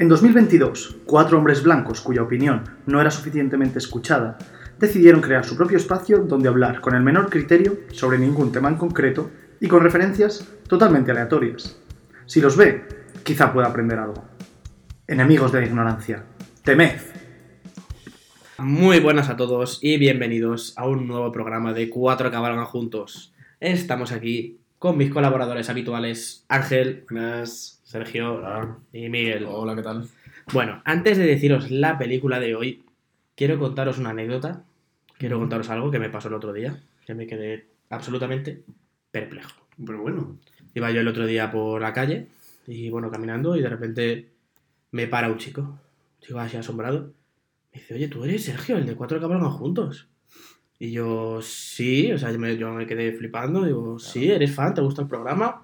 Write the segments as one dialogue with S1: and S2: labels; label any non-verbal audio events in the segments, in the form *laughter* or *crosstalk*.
S1: En 2022, cuatro hombres blancos cuya opinión no era suficientemente escuchada decidieron crear su propio espacio donde hablar con el menor criterio sobre ningún tema en concreto y con referencias totalmente aleatorias. Si los ve, quizá pueda aprender algo. Enemigos de la ignorancia, temed.
S2: Muy buenas a todos y bienvenidos a un nuevo programa de Cuatro Cabalgan Juntos. Estamos aquí con mis colaboradores habituales, Ángel,
S3: Buenas.
S2: Sergio
S3: Hola.
S2: y Miguel.
S3: Hola, ¿qué tal?
S2: Bueno, antes de deciros la película de hoy, quiero contaros una anécdota. Quiero contaros algo que me pasó el otro día, que me quedé absolutamente perplejo.
S3: Pero bueno.
S2: Iba yo el otro día por la calle y bueno, caminando y de repente me para un chico. Sigo así asombrado. Me dice, oye, tú eres Sergio, el de cuatro que hablan juntos. Y yo, sí, o sea, yo me, yo me quedé flipando. Digo, sí, eres fan, ¿te gusta el programa?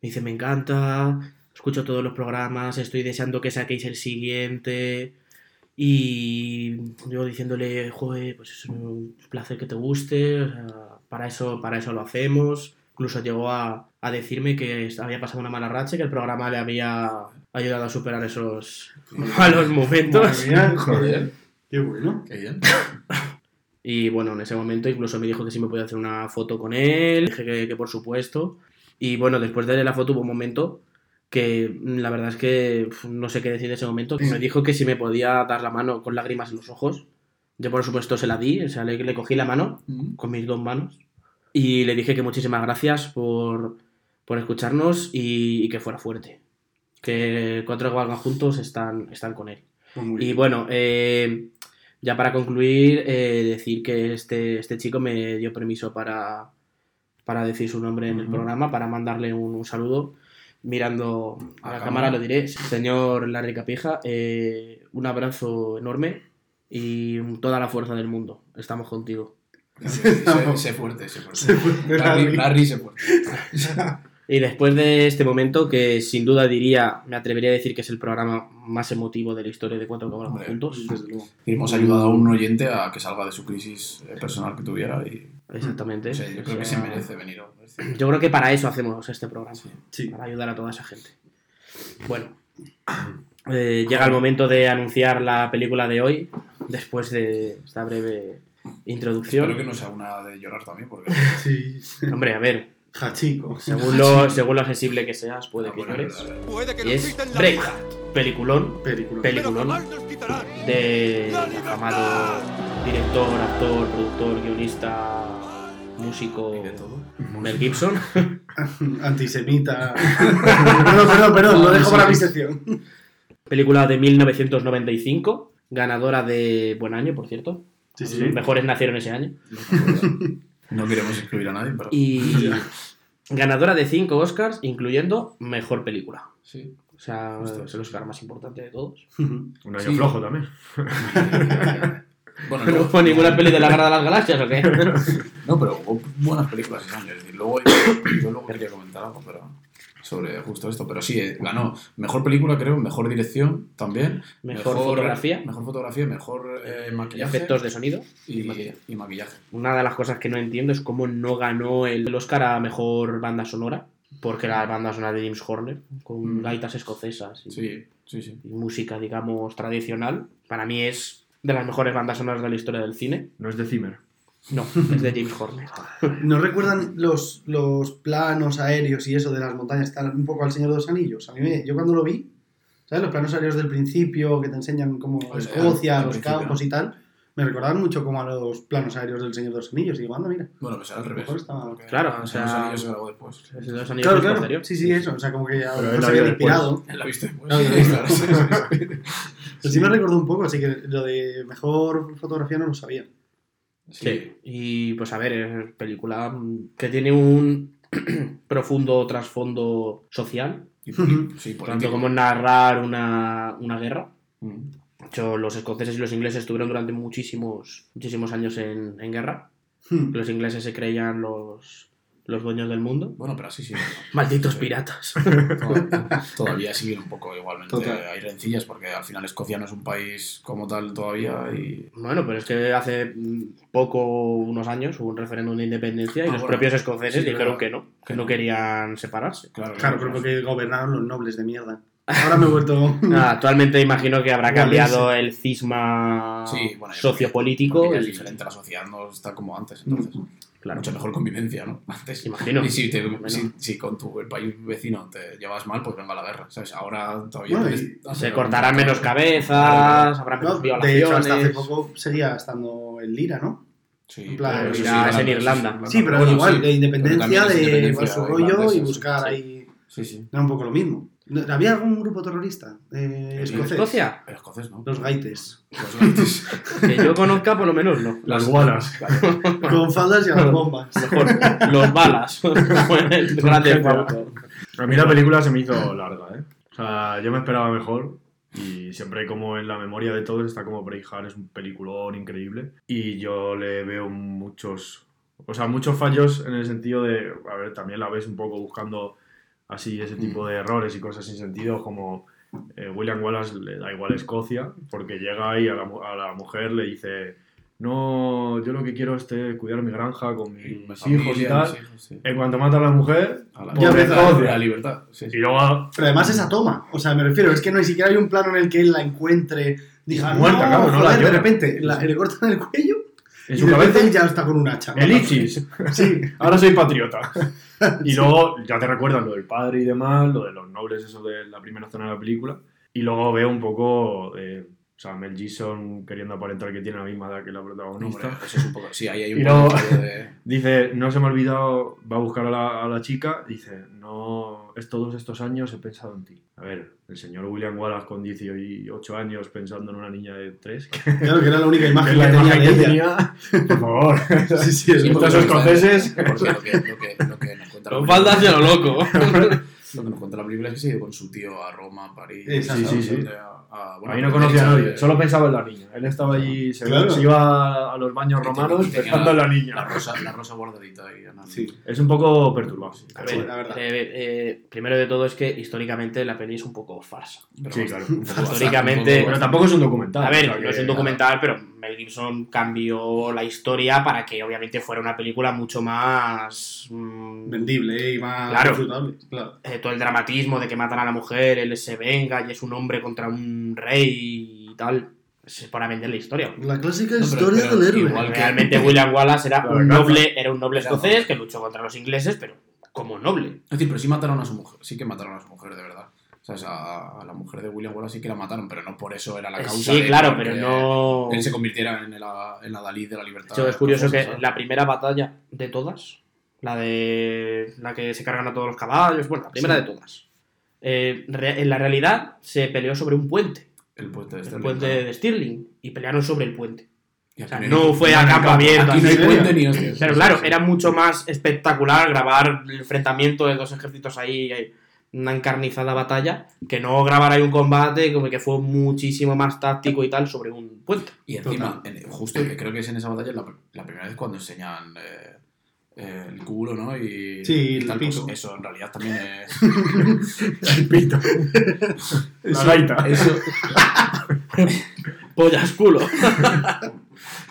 S2: Me dice, me encanta, escucho todos los programas, estoy deseando que saquéis el siguiente. Y yo diciéndole, joder, pues es un placer que te guste, o sea, para eso, para eso lo hacemos. Incluso llegó a, a decirme que había pasado una mala racha y que el programa le había ayudado a superar esos malos momentos.
S1: Madre mía, *laughs*
S3: Joder.
S1: Qué bueno.
S3: Qué bien. *laughs*
S2: Y bueno, en ese momento incluso me dijo que si me podía hacer una foto con él, dije que, que por supuesto. Y bueno, después de la foto hubo un momento que la verdad es que uf, no sé qué decir de ese momento, me dijo que si me podía dar la mano con lágrimas en los ojos. Yo por supuesto se la di, o sea, le, le cogí la mano con mis dos manos y le dije que muchísimas gracias por, por escucharnos y, y que fuera fuerte. Que cuatro que valgan juntos están, están con él.
S1: Pues muy
S2: Y
S1: bien.
S2: bueno, eh, ya para concluir, eh, decir que este, este chico me dio permiso para, para decir su nombre en el programa, para mandarle un, un saludo. Mirando a
S3: A
S2: la
S3: cámara.
S2: cámara lo diré, señor Larry Capija, eh, un abrazo enorme y toda la fuerza del mundo. Estamos contigo. *laughs*
S3: Sé, fuerte, sé fuerte. Larry.
S1: Larry,
S3: sé fuerte. *laughs*
S2: Y después de este momento, que sin duda diría, me atrevería a decir que es el programa más emotivo de la historia de Cuatro Cabros
S3: Hombre,
S2: Juntos.
S1: Desde luego.
S3: Y hemos ayudado a un oyente a que salga de su crisis eh, personal que tuviera y
S2: Exactamente.
S3: o sea, yo creo
S2: O
S3: que se merece venir.
S2: Yo creo que para eso hacemos este programa.
S1: Sí.
S2: Para ayudar a toda esa gente. Bueno, eh, llega el momento de anunciar la película de hoy, después de esta breve introducción.
S3: Espero que no sea una de llorar también, porque
S1: Sí.
S2: Hombre, a ver,
S1: Hachico.
S2: según lo, según lo accesible que seas, puede
S3: Ah,
S2: que
S3: bueno,
S2: llores. Y es Braveheart, peliculón, peliculón de afamado director, actor, productor, guionista, músico
S3: Y de todo.
S2: Mel Gibson. *laughs*
S1: Antisemita. perdón, perdón, perdón, lo dejo para mi sección.
S2: Película de 1995, ganadora de Buen Año, por cierto.
S1: Sí, sí.
S2: Los mejores nacieron ese año.
S3: No queremos excluir a nadie, pero.
S2: Y ganadora de 5 Oscars, incluyendo Mejor Película.
S3: Sí.
S2: O sea, es el Oscar
S3: sí.
S2: más importante de todos. *laughs*
S4: Un año
S3: Sí.
S4: flojo también. *laughs*
S3: Bueno, *laughs*
S2: ¿No fue ninguna peli de la Guerra de las Galaxias o qué?
S3: No, pero hubo buenas películas ese año. Luego, yo luego quería comentar algo pero sobre justo esto. Pero sí, eh, ganó mejor película, creo, mejor dirección también.
S2: Mejor fotografía.
S3: Mejor fotografía, mejor eh, maquillaje.
S2: Efectos de sonido.
S3: y, y maquillaje.
S2: Una de las cosas que no entiendo es cómo no ganó el Oscar a Mejor Banda Sonora. Porque la banda sonora de James Horner, con
S3: Mm.
S2: gaitas escocesas y,
S3: Sí, sí, sí.
S2: y música, digamos, tradicional, para mí es de las mejores bandas sonoras de la historia del cine.
S4: No es de Zimmer.
S2: No, es de James Horner. *laughs*
S1: ¿No recuerdan los, los planos aéreos y eso de las montañas? Tal, un poco al Señor de los Anillos. A mí me- yo cuando lo vi, ¿sabes? Los planos aéreos del principio que te enseñan como Escocia,
S3: al
S1: los
S3: principio,
S1: campos y tal, me recordaban mucho como a los planos aéreos del Señor de los Anillos. Y digo, anda, mira.
S3: Bueno, pues era al revés.
S1: Estaba-
S2: Claro, o sea-
S3: los anillos se grabó después.
S2: Es de los anillos
S1: Claro, claro.
S2: posterior.
S1: Sí, sí, eso. O sea, como que a lo
S4: Pero
S1: mejor
S4: él
S1: se
S4: después.
S1: inspirado.
S3: Él la viste después.
S1: Claro, *laughs*
S3: Sí, sí
S1: me recordó un poco, así que lo de mejor fotografía no lo sabía.
S2: Sí. Y pues a ver, es película mm, que tiene un *clears throat* profundo trasfondo social,
S3: sí,
S2: tanto como narrar una, una guerra.
S3: Mm.
S2: De hecho, los escoceses y los ingleses estuvieron durante muchísimos, muchísimos años en, en guerra.
S1: Hmm.
S2: Los ingleses se creían los, los dueños del mundo.
S3: Bueno, pero así sí. *laughs*
S2: Malditos
S3: Sí.
S2: piratas. *laughs* *laughs*
S3: Todavía, todavía siguen un poco igualmente.
S1: Total.
S3: Hay rencillas porque al final Escocia no es un país como tal todavía y
S2: Bueno, pero es que hace mm, poco, unos años, hubo un referéndum de independencia y
S3: Ah,
S2: los
S3: bueno.
S2: propios escoceses
S3: Sí,
S2: dijeron que no, que no querían separarse.
S3: claro,
S1: Claro, pero porque gobernaron los nobles de mierda.
S5: Ahora me he vuelto.
S2: Ah, actualmente imagino que habrá cambiado el cisma
S3: Sí, bueno,
S2: sociopolítico.
S3: Es diferente, la sociedad no está como antes, entonces.
S2: Claro.
S3: Mucha mejor convivencia, ¿no? *laughs* Antes.
S2: Imagino.
S3: Y si, te-
S2: Bueno.
S3: si, si con tu el país vecino te llevas mal, pues venga la guerra, ¿sabes? Ahora todavía...
S5: Bueno, y
S2: Se cortarán menos cabezas, habrá
S5: No,
S2: menos
S5: de
S2: violaciones.
S5: hecho, hasta hace poco seguía estando en Lira, ¿no?
S3: Sí,
S5: En plan,
S3: pero sí,
S2: es en
S3: Irlanda,
S5: Sí, pero
S3: Bueno,
S5: igual,
S3: sí,
S5: de independencia, de
S3: independencia
S5: su rollo y buscar
S3: sí.
S5: ahí.
S3: Sí, sí.
S5: Era un poco lo mismo. ¿Había algún grupo terrorista eh,
S3: ¿En
S5: escocés?
S2: Escocia?
S3: Pero escocés, ¿no?
S5: Los gaites.
S3: Los gaites. *laughs*
S2: Que yo conozca, por lo menos no.
S1: Las gualas.
S5: Con faldas y a las *laughs* bombas.
S2: Mejor, los balas. *laughs* En el Grande.
S4: A mí la película se me hizo larga, ¿eh? O sea, yo me esperaba mejor y siempre como en la memoria de todos está como Braveheart es un peliculón increíble y yo le veo muchos, o sea, muchos fallos en el sentido de, a ver, también la ves un poco buscando así ese tipo de errores y cosas sin sentido como eh, William Wallace le da igual Escocia porque llega ahí a la, mu- a la mujer le dice no, yo lo que quiero es te- cuidar mi granja con mis
S3: Mi
S4: hijos y tal.
S3: hijos, sí.
S4: En cuanto mata a la mujer,
S3: A la,
S4: por
S5: Ya
S3: la- libertad. Sí,
S4: y luego
S5: Pero además esa toma, o sea, me refiero, es que no ni siquiera hay un plano en el que él la encuentre, diga,
S4: Muerta,
S5: no,
S4: claro, no la
S5: joder, de repente la- le cortan el cuello
S4: en
S5: y
S4: su
S5: de
S4: cabeza
S5: él ya está con un hacha.
S4: El ISIS. *laughs*
S5: Sí,
S4: Ahora soy patriota. *laughs* Y luego ya te recuerdan lo del padre y demás, lo de los nobles, eso de la primera escena de la película. Y luego veo un poco, eh, o sea, Mel Gibson queriendo aparentar que tiene la misma edad que la
S3: No,
S4: protagonista.
S3: eso es un poco... Sí, ahí hay un
S4: Y
S3: poco
S4: luego-
S3: de... *laughs*
S4: Dice, no se me ha olvidado, va a buscar a la, a la chica, dice, no, es todos estos años he pensado en ti. A ver, el señor William Wallace con 18 años pensando en una niña de 3, que
S5: claro que era la única imagen
S4: la
S5: que tenía
S4: que tenía, por favor. *laughs*
S5: Sí, sí, es.
S4: Estos escoceses.
S3: Porque lo que, lo que, lo que nos
S2: Con faldas y lo loco. *laughs*
S3: Lo que nos cuenta la película es que se ha ido con su tío a Roma, a París.
S5: Exacto.
S4: Sí, sí, sí.
S3: A, a- bueno,
S4: Ahí no
S3: a
S4: conocía a nadie,
S3: eh,
S4: solo pensaba en la niña. Él estaba allí, se,
S5: Claro.
S4: se iba a los baños
S3: Y
S4: romanos pensando en la
S3: La
S4: niña.
S3: rosa, la rosa guardadita ahí.
S5: Sí.
S4: Es un poco perturbado.
S2: A
S5: Sí,
S2: ver,
S5: la verdad.
S2: eh, eh, primero de todo es que históricamente la peli es un poco farsa.
S3: Pero
S4: Sí, claro.
S2: Históricamente-
S4: Pero
S3: poco
S4: tampoco es un documental.
S2: A ver, no es un documental, pero Mel Gibson cambió la historia para que obviamente fuera una película mucho más... mm,
S5: Vendible y más
S2: Claro.
S5: disfrutable. Claro.
S2: eh, todo el dramatismo de que matan a la mujer, él se venga y es un hombre contra un rey y tal. Es para vender la historia.
S5: La clásica
S3: pero-
S5: historia
S3: pero
S5: del héroe.
S3: igual que-
S2: Realmente *laughs* William Wallace era un noble, era un noble escocés que luchó contra los ingleses, pero como noble.
S3: Es decir, pero sí mataron a su mujer. Sí que mataron a su mujer, de verdad. O sea, a, a la mujer de William Wallace sí que la mataron, pero no por eso era la
S2: Eh,
S3: causa.
S2: sí,
S3: de
S2: claro, pero no...
S3: Él se convirtiera en la, en la Dalí de la libertad.
S2: Hecho, es curioso que
S3: ¿sabes?
S2: la primera batalla de todas, la de la que se cargan a todos los caballos, bueno, la primera
S5: Sí.
S2: de todas, eh, re- en la realidad se peleó sobre un puente,
S3: El puente de
S2: el
S3: Stirling,
S2: puente
S3: claro.
S2: de Stirling, y pelearon sobre el puente. O sea, no fue a campo abierto.
S3: Aquí no hay puente ni hostias.
S2: Pero claro, era mucho más espectacular grabar el enfrentamiento de dos ejércitos ahí, ahí, una encarnizada batalla, que no grabar ahí un combate como que fue muchísimo más táctico y tal sobre un puente.
S3: Y encima, en- justo que creo que es en esa batalla la, la primera vez cuando enseñan eh, eh, el culo, ¿no? Y,
S5: Sí,
S3: y
S5: el
S3: tal, pues eso en realidad también es. *laughs* *laughs*
S4: El pito. *laughs* La
S3: Eso-
S4: gaita.
S3: Eso,
S2: Pollas culo.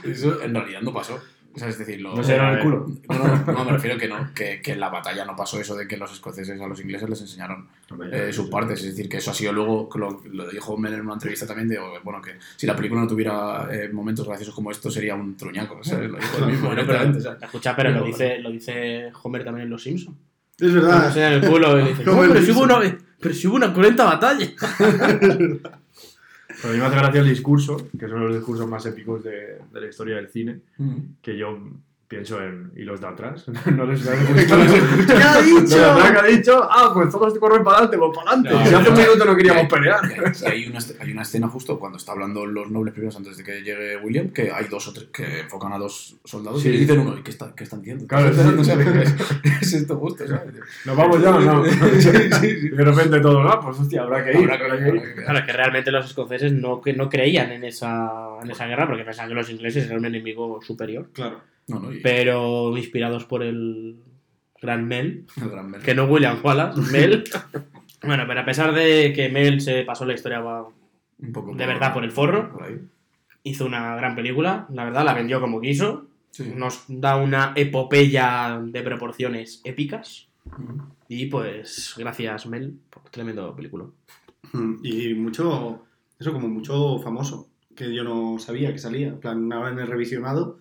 S3: eso en realidad no pasó. O sea, es decir, lo,
S4: No se dieron el culo.
S3: No, no, no, me refiero que no, que, que en la batalla no pasó eso de que los escoceses a los ingleses les enseñaron eh, sus partes. Es decir, que eso ha sido luego, lo, lo dijo Mel en una entrevista también, de, bueno, que si la película no tuviera eh, momentos graciosos como esto, sería un truñaco. ¿sabes? Lo dijo él mismo, *laughs*
S2: Bueno, pero,
S3: ¿sabes?
S2: escucha, pero lo
S3: Pero-
S2: dice, lo dice Homer también en Los Simpsons.
S5: Es verdad.
S2: enseñan el culo y dice, *laughs*
S5: Como
S2: "No,
S5: el
S2: pero, si hubo una, pero si hubo una cruenta batalla. *laughs*
S4: Pero a mí me hace gracia el discurso, que son los discursos más épicos de, de la historia del cine, que yo pienso en. ¿Y los de atrás? *laughs* no les. *laughs* *laughs*
S5: ¿Qué ha dicho?
S4: que ha dicho, ah, pues todos corren para adelante, pues para adelante.
S3: No,
S4: si hace un
S3: no,
S4: minuto no queríamos
S3: Y
S4: pelear.
S3: hay, y hay una, hay una escena justo cuando está hablando los nobles primeros antes de que llegue William, que hay dos o tres que enfocan a dos soldados
S4: Sí.
S3: y dicen uno, ¿y qué, está, qué están diciendo?
S4: Claro,
S3: ¿Están
S4: sí.
S3: esperando, ¿sabes? ¿Qué es, es esto justo, ¿sabes?
S4: ¿Nos vamos ya o no?
S3: Sí, sí, sí.
S4: Y de repente todo, ah, pues hostia, habrá que ir.
S3: Habrá que-
S4: habrá que ir.
S3: habrá que-
S2: Claro, es que realmente los escoceses no, que no creían en esa, en esa guerra porque pensaban que los ingleses eran un enemigo superior.
S5: Claro.
S3: No, no, y
S2: Pero inspirados por el gran Mel,
S3: el gran Mel.
S2: que no William Wallace, Mel. *laughs* bueno, pero a pesar de que Mel se pasó la historia va,
S3: Un poco
S2: de verdad por el forro.
S3: Por
S2: hizo una gran película, la verdad, la vendió como quiso,
S3: Sí.
S2: nos da una epopeya de proporciones épicas y pues gracias Mel por tremendo película.
S5: Y mucho, eso como mucho famoso, que yo no sabía que salía. En plan, ahora en el revisionado,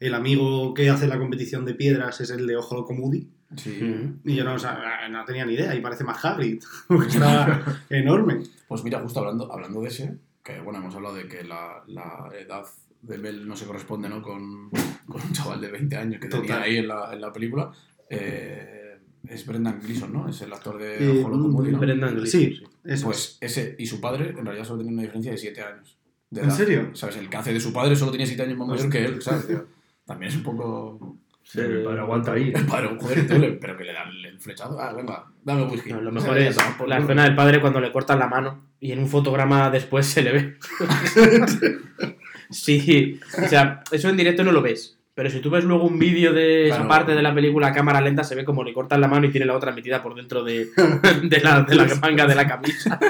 S5: el amigo que hace la competición de piedras es el de Ojo Loco Moody.
S3: Sí.
S5: Y yo no, no tenía ni idea, y parece más Hagrid, *laughs* porque está *laughs* enorme.
S3: Pues mira, justo hablando, hablando de ese, que bueno, hemos hablado de que la, la edad de Bell no se corresponde ¿no? con, con un chaval de 20 años que tenía
S5: Total.
S3: ahí en la, en la película. eh, es Brendan Gleeson, ¿no? Es el actor de
S5: Eh,
S3: Ojo Loco Moody, ¿no?
S2: Brendan Gleeson,
S5: Sí, eso.
S3: Pues ese y su padre en realidad solo tienen una diferencia de 7 años. de
S5: ¿En serio?
S3: ¿Sabes? El que hace de su padre solo tiene 7 años más mayor que él, ¿sabes? tío? *laughs* También es un poco...
S4: Sí, mi padre aguanta ahí.
S3: El padre, joder, tío, le- pero que le dan el flechazo. Ah, venga, dame whisky.
S2: No, lo mejor es la escena del padre cuando le cortan la mano y en un fotograma después se le ve. *laughs* sí, o sea, eso en directo no lo ves. Pero si tú ves luego un vídeo de esa
S3: Claro.
S2: parte de la película a cámara lenta, se ve como le cortan la mano y tiene la otra metida por dentro de, *laughs* de, la, de la manga de la camisa. *laughs*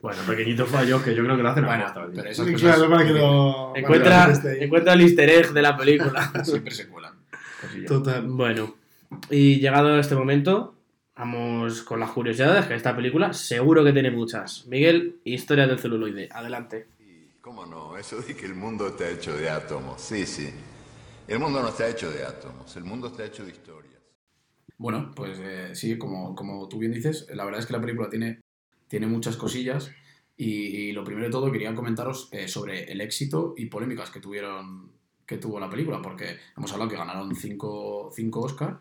S4: Bueno, pequeñitos fallos que yo creo que lo hacen a
S3: Bueno,
S4: posta, tío.
S3: pero esas
S5: Sí,
S3: cosas
S5: claro, para que lo.
S2: Encuentra, encuentra el easter egg de la película. *laughs*
S3: siempre se cuelan.
S4: Cosillas.
S5: Total.
S2: Bueno, y llegado a este momento, vamos con las curiosidades, que esta película seguro que tiene muchas. Miguel, historia del celuloide. Adelante.
S6: Cómo no, eso de que el mundo está hecho de átomos. Sí, sí. El mundo no está hecho de átomos, el mundo está hecho de historias.
S3: Bueno, pues eh, sí, como, como tú bien dices, la verdad es que la película tiene, tiene muchas cosillas y, y lo primero de todo quería comentaros eh, sobre el éxito y polémicas que tuvieron que tuvo la película, porque hemos hablado que ganaron cinco, cinco Oscar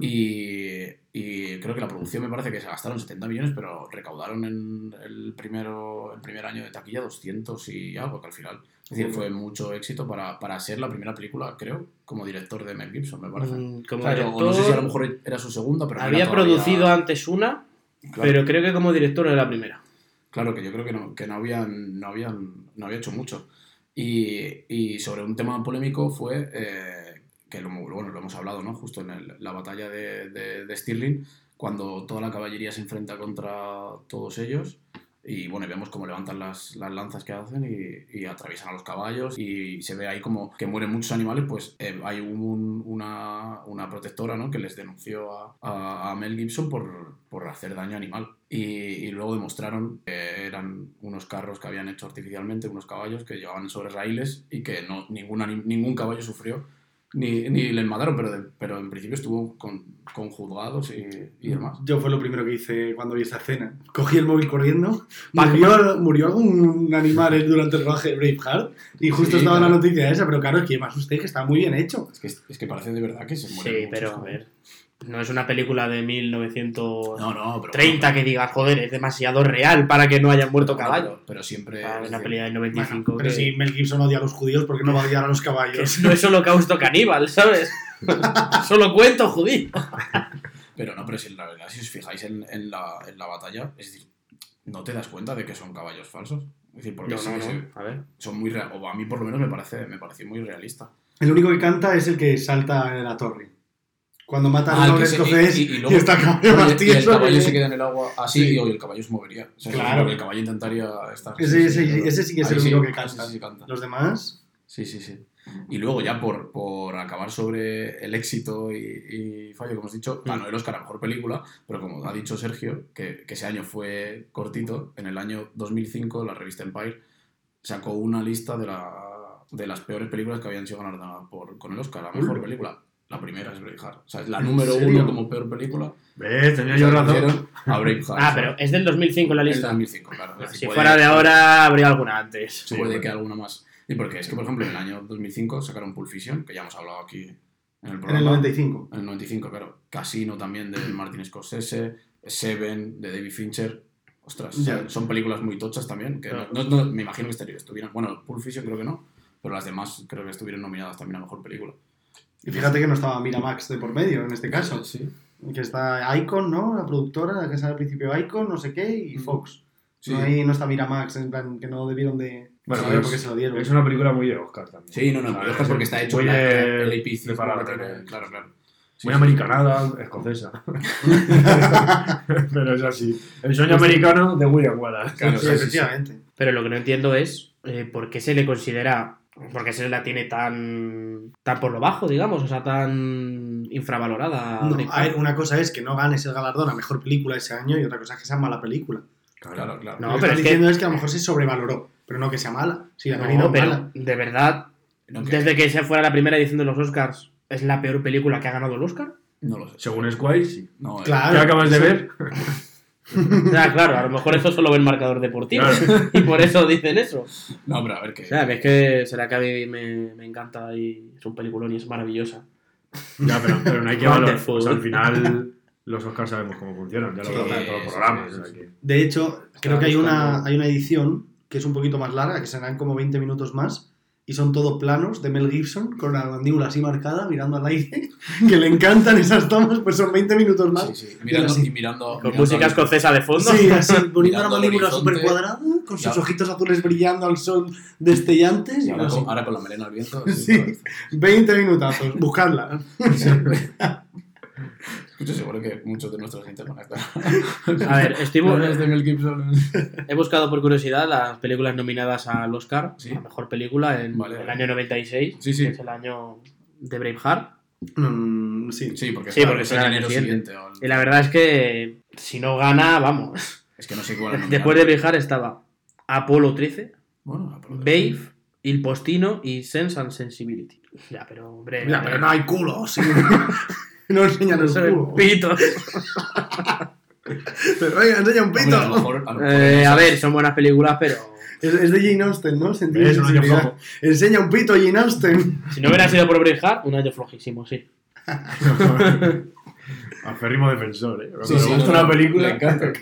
S3: y, y creo que la producción me parece que se gastaron 70 millones, pero recaudaron en el, primero, el primer año de taquilla 200 y algo, que al final, es decir, fue mucho éxito para, para ser la primera película, creo, como director de Mel Gibson, me parece.
S2: Mm, Como
S3: O sea, o
S2: director,
S3: no sé si a lo mejor era su segunda, pero
S2: había
S3: todavía-
S2: producido antes una,
S3: Claro,
S2: pero creo que como director era la primera.
S3: claro, que yo creo que no, que no habían, no habían, no había hecho mucho. Y, y sobre un tema polémico fue eh, que lo, bueno, lo hemos hablado, ¿no? Justo en el- la batalla de, de, de Stirling, cuando toda la caballería se enfrenta contra todos ellos. Y bueno, vemos cómo levantan las, las lanzas que hacen y, y atraviesan a los caballos. Y se ve ahí como que mueren muchos animales. Pues eh, hay un- una, una protectora ¿no? que les denunció a, a- Mel Gibson por, por hacer daño animal. Y, y luego demostraron que eran unos carros que habían hecho artificialmente, unos caballos que llevaban sobre raíles y que no, ningún, ningún caballo sufrió ni, ni les mataron, pero, de- pero en principio estuvo con, con juzgados y, y demás.
S5: Yo fue lo primero que hice cuando vi esta escena. Cogí el móvil corriendo. Murió, murió algún animal durante el rodaje de Braveheart. Y justo
S3: Sí,
S5: estaba
S3: claro.
S5: la noticia esa, pero claro, es que me asusté que está muy bien hecho.
S3: Es que, es que parece de verdad que se mueren
S2: Sí,
S3: muchos
S2: pero a ver. No es una película de 1930
S3: No, no, pero.
S2: que digas, joder, es demasiado real para que no hayan muerto caballos.
S3: pero, pero siempre.
S2: Ah,
S3: es
S2: una
S3: decir,
S2: pelea del
S5: Bueno,
S2: 95.
S5: pero
S2: que-
S5: si Mel Gibson odia a los judíos, ¿por qué no va a odiar a los *laughs*
S2: que
S5: caballos?
S2: no es holocausto caníbal, ¿sabes? *laughs* Solo cuento judío.
S3: Pero no, pero si la verdad, si os fijáis en, en la, en la batalla, es decir, no te das cuenta de que son caballos falsos. Es decir, porque
S2: No,
S3: sí
S2: no,
S3: que se-
S2: no. A ver.
S3: son muy real, o a mí por lo menos me parece, me pareció muy realista.
S5: El único que canta es el que salta en la torre. Cuando matan
S3: Ah,
S5: a un
S3: que
S5: escocés
S3: y-
S5: y,
S3: y- y luego-
S5: está el caballo más
S3: y el
S5: tieso
S3: caballo
S5: que-
S3: se queda en el agua así
S5: Sí.
S3: y el caballo se movería. O sea,
S5: Claro.
S3: el caballo intentaría estar.
S5: Ese, ese- ese sí que es el único que canta.
S3: canta.
S5: Los demás...
S3: Sí, sí, sí. Y luego ya por, por acabar sobre el éxito y, y fallo, como hemos dicho,
S2: Mm.
S3: ganó el Oscar a Mejor Película, pero como ha dicho Sergio, que, que ese año fue cortito, en el año 2005 la revista Empire sacó una lista de, la, de las peores películas que habían sido galardonadas por, con el Oscar, la Mejor
S5: Mm.
S3: Película. La primera es Braveheart. O sea, es la
S5: ¿En
S3: número uno como peor película.
S4: ¿Ves? Tenía yo razón.
S3: a Braveheart.
S2: Ah, pero es del 2005 la
S3: Es
S2: lista.
S3: 2005, claro. Decir,
S2: Si fuera de ahora, habría alguna antes.
S3: Sí, puede que alguna más. Y porque es que, por ejemplo, en el año 2005 sacaron Pulp Fiction, que ya hemos hablado aquí en el
S5: En
S3: programa.
S5: el 95.
S3: En el 95, claro. Casino también de Martin Scorsese, Seven de David Fincher. Ostras,
S5: Ya.
S3: son- películas muy tochas también. Que
S2: Claro.
S3: no, no- me imagino que estuvieran. Bueno, Pulp Fiction creo que no, pero las demás creo que estuvieron nominadas también a mejor película.
S5: Y fíjate que no estaba Miramax de por medio en este caso.
S3: Sí.
S5: Que está Icon, ¿no? La productora, la que sale al principio Icon, no sé qué, y
S3: Mm.
S5: Fox.
S3: Sí.
S5: No, ahí no está Miramax, en plan, que no debieron de
S4: Bueno,
S5: saber por qué
S4: es,
S5: se lo dieron.
S4: es una película muy de Oscar también.
S3: Sí, no, no,
S4: O sea,
S3: pero es porque está hecho
S4: muy
S3: en
S4: de-
S3: el AP5,
S4: de para-
S3: Claro, claro. Sí,
S4: Muy
S3: sí,
S4: americanada, escocesa. *laughs* Pero es así. El sueño americano de William Wallace.
S3: Claro,
S5: sí,
S3: sí, sí,
S5: efectivamente.
S2: Pero lo que no entiendo es eh, por qué se le considera. ¿Por qué se la tiene tan. tan por lo bajo, digamos? O sea, tan infravalorada.
S5: No,
S2: Braveheart?
S5: a ver, una cosa es que no ganes el galardón a mejor película ese año y otra cosa es que sea mala película.
S3: Claro, claro.
S2: No,
S5: Lo que
S2: pero es que-
S5: diciendo es que a lo mejor se sobrevaloró, pero no que sea mala. Si la
S2: No, pero
S5: mala.
S2: de verdad,
S3: No, que-
S2: desde que se fuera la primera edición de los Oscars, ¿es la peor película que ha ganado el Oscar?
S3: no lo sé.
S4: Según Squire, sí.
S3: No, eh,
S5: Claro.
S4: ¿Qué acabas de ver? *laughs*
S2: Ya, *laughs* claro, a lo mejor eso solo ve el marcador deportivo.
S4: Claro.
S2: Y por eso dicen eso.
S3: No, pero a ver, que.
S2: O sea, que es que será que a mí me, me encanta y es un peliculón y es maravillosa.
S4: Ya, pero, pero no hay que valorar.
S2: Wonderful.
S4: O sea, al final, los Oscars sabemos cómo funcionan. Ya lo
S3: Sí,
S4: hablamos en todos los programas.
S3: sí,
S4: o sea
S3: sí.
S4: que-
S5: De hecho, creo que hay una, hay una edición que es un poquito más larga, que serán como 20 minutos más, y son todo planos de Mel Gibson con la mandíbula así marcada, mirando al aire, *laughs* que le encantan esas tomas, pues son 20 minutos más.
S3: Sí, sí. Mirando,
S5: así.
S3: y mirando.
S2: Con
S3: mirando
S2: música escocesa de fondo.
S5: Sí, así, *laughs* poniendo la mandíbula súper cuadrada, con sus
S3: Ya.
S5: ojitos azules brillando al sol destellantes.
S3: Y
S5: Y
S3: ahora,
S5: así.
S3: con, ahora con la melena al viento. *laughs*
S5: Sí. 20 minutazos, buscarla.
S3: Seguro que muchos de nuestros gente van a estar. *laughs*
S2: A ver, estoy *laughs* he buscado por curiosidad las películas nominadas al Oscar,
S3: Sí.
S2: a mejor película en
S3: Vale,
S2: el
S3: vale.
S2: año 96,
S3: Sí, sí.
S2: que es el año de Braveheart.
S5: Mm, sí.
S3: Sí, porque,
S2: Sí, porque
S3: es el enero
S2: siguiente.
S3: siguiente. o el-
S2: Y la verdad es que si no gana, vamos.
S3: Es que no sé cuál es
S2: Después de Braveheart estaba Apolo 13,
S3: Bueno,
S2: Babe, Il Postino y Sense and Sensibility. Ya, pero hombre,
S5: Ya, pero no hay culos. *laughs* *laughs* no enseñan el
S2: no
S5: culo.
S2: pitos. *laughs*
S5: Pero venga, enseña un
S3: Hombre,
S5: pito.
S3: a lo mejor- a lo mejor
S2: Eh, a ver, son buenas películas, pero
S5: Es, es de Jane Austen, ¿no? Sentido
S4: Es un año flojo.
S5: Enseña un pito, Jane Austen.
S2: si no hubiera sido por Braveheart, un año flojísimo, sí. *laughs*
S4: Aférrimo defensor, ¿eh?
S3: Sí,
S4: Me
S3: sí,
S4: gusta
S3: no,
S4: una película.
S3: Le encanta.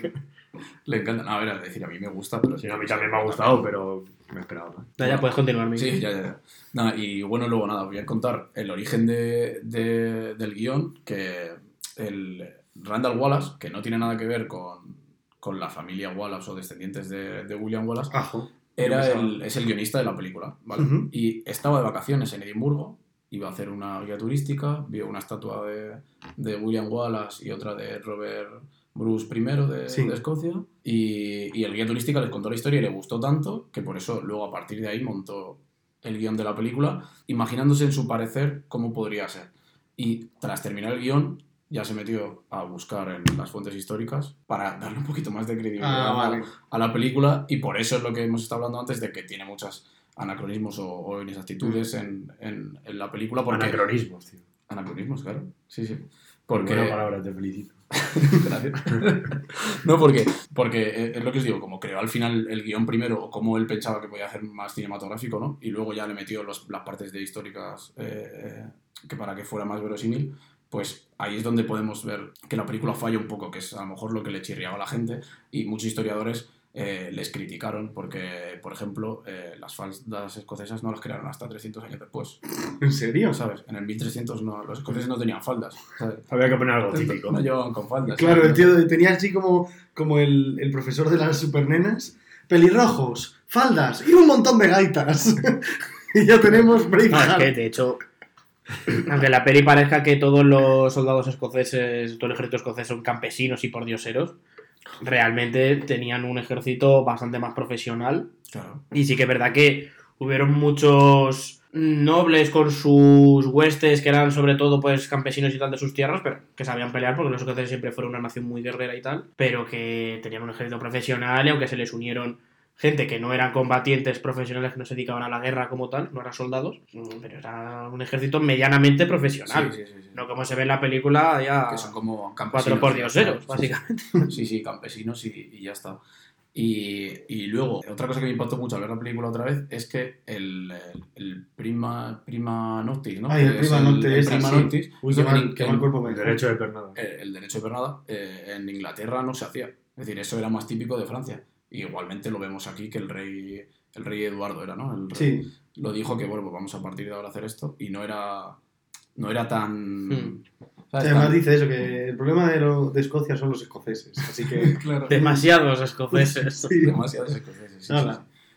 S3: Le encanta. No, a ver, a decir, a mí me gusta, pero.
S4: Sí, a mí también me ha gustado, pero me esperaba más.
S2: Ya, ya puedes continuar, Miguel.
S3: Sí, ya, ya, ya. Nada, y bueno, luego nada, voy a contar el origen de, de- del guion, que el Randall Wallace, que no tiene nada que ver con, con la familia Wallace o descendientes de, de William Wallace,
S5: Ajo.
S3: era el, es el guionista de la película. Y estaba de vacaciones en Edimburgo, iba a hacer una guía turística, vio una estatua de, de William Wallace y otra de Robert Bruce I de,
S5: Sí.
S3: de Escocia, y, y el guía turística les contó la historia y le gustó tanto que por eso luego a partir de ahí montó el guion de la película, imaginándose en su parecer cómo podría ser. Y tras terminar el guion, ya se metió a buscar en las fuentes históricas para darle un poquito más de credibilidad
S5: Ah,
S3: a-
S5: vale.
S3: a la película y por eso es lo que hemos estado hablando antes de que tiene muchos anacronismos o, o inexactitudes en, en, en la película. Porque,
S4: Anacronismos, tío.
S3: Anacronismos, claro. Sí, sí. Porque...
S4: Buena palabra, te felicito. *laughs*
S3: No, porque, porque eh, es lo que os digo, como creó al final el guion primero, o como él pensaba que podía hacer más cinematográfico, ¿no? Y luego ya le metió los- las partes de históricas eh, que para que fuera más verosímil, pues ahí es donde podemos ver que la película falla un poco, que es a lo mejor lo que le chirriaba a la gente, y muchos historiadores eh, les criticaron porque, por ejemplo, eh, las faldas escocesas no las crearon hasta 300 años después,
S5: ¿En serio?
S3: ¿sabes? En el 1300 no, los escoceses no tenían faldas, ¿sabes?
S4: Había que poner algo típico.
S3: No llevaban con faldas.
S5: Claro,
S3: ¿sabes?
S5: el tío tenía así como, como el, el profesor de las supernenas. Pelirrojos, faldas y un montón de gaitas. *laughs* y ya tenemos
S2: No, es
S5: Braveheart.
S2: que de hecho, aunque la peli parezca que todos los soldados escoceses, todo el ejército escocés son campesinos y pordioseros, realmente tenían un ejército bastante más profesional.
S3: Claro.
S2: Y sí que es verdad que hubieron muchos nobles con sus huestes que eran sobre todo pues campesinos y tal de sus tierras, pero que sabían pelear porque los escoceses siempre fueron una nación muy guerrera y tal, pero que tenían un ejército profesional y aunque se les unieron gente que no eran combatientes profesionales que no se dedicaban a la guerra como tal, no eran soldados, pero era un ejército medianamente profesional.
S3: Sí, sí, sí, sí.
S2: No como se ve en la película ya
S3: que son como campesinos.
S2: cuatro pordioseros,
S3: Sí, sí.
S2: básicamente. *laughs*
S3: Sí, sí, campesinos y, y ya está. Y, y luego, otra cosa que me impactó mucho al ver la película otra vez es que el, el- el prima, prima noctis, ¿no?
S5: Ay, el prima noctis,
S3: el prima noctis,
S5: Uy,
S3: que
S5: mal,
S3: que
S5: mal cuerpo me
S4: El derecho de pernada.
S3: eh, el derecho de pernada eh, en Inglaterra no se hacía. Es decir, eso era más típico de Francia. Y igualmente lo vemos aquí que el rey, el rey Eduardo era, ¿no? El rey-
S5: Sí,
S3: Lo dijo que, bueno, pues vamos a partir de ahora a hacer esto. Y no era, no era tan...
S2: Hmm.
S3: ¿sabes?
S5: además
S3: Tan-
S5: dice eso, que el problema de, lo- de Escocia son los escoceses. Así que... *laughs*
S3: Claro.
S2: Demasiados escoceses.
S5: Sí.
S3: Demasiados escoceses. sí.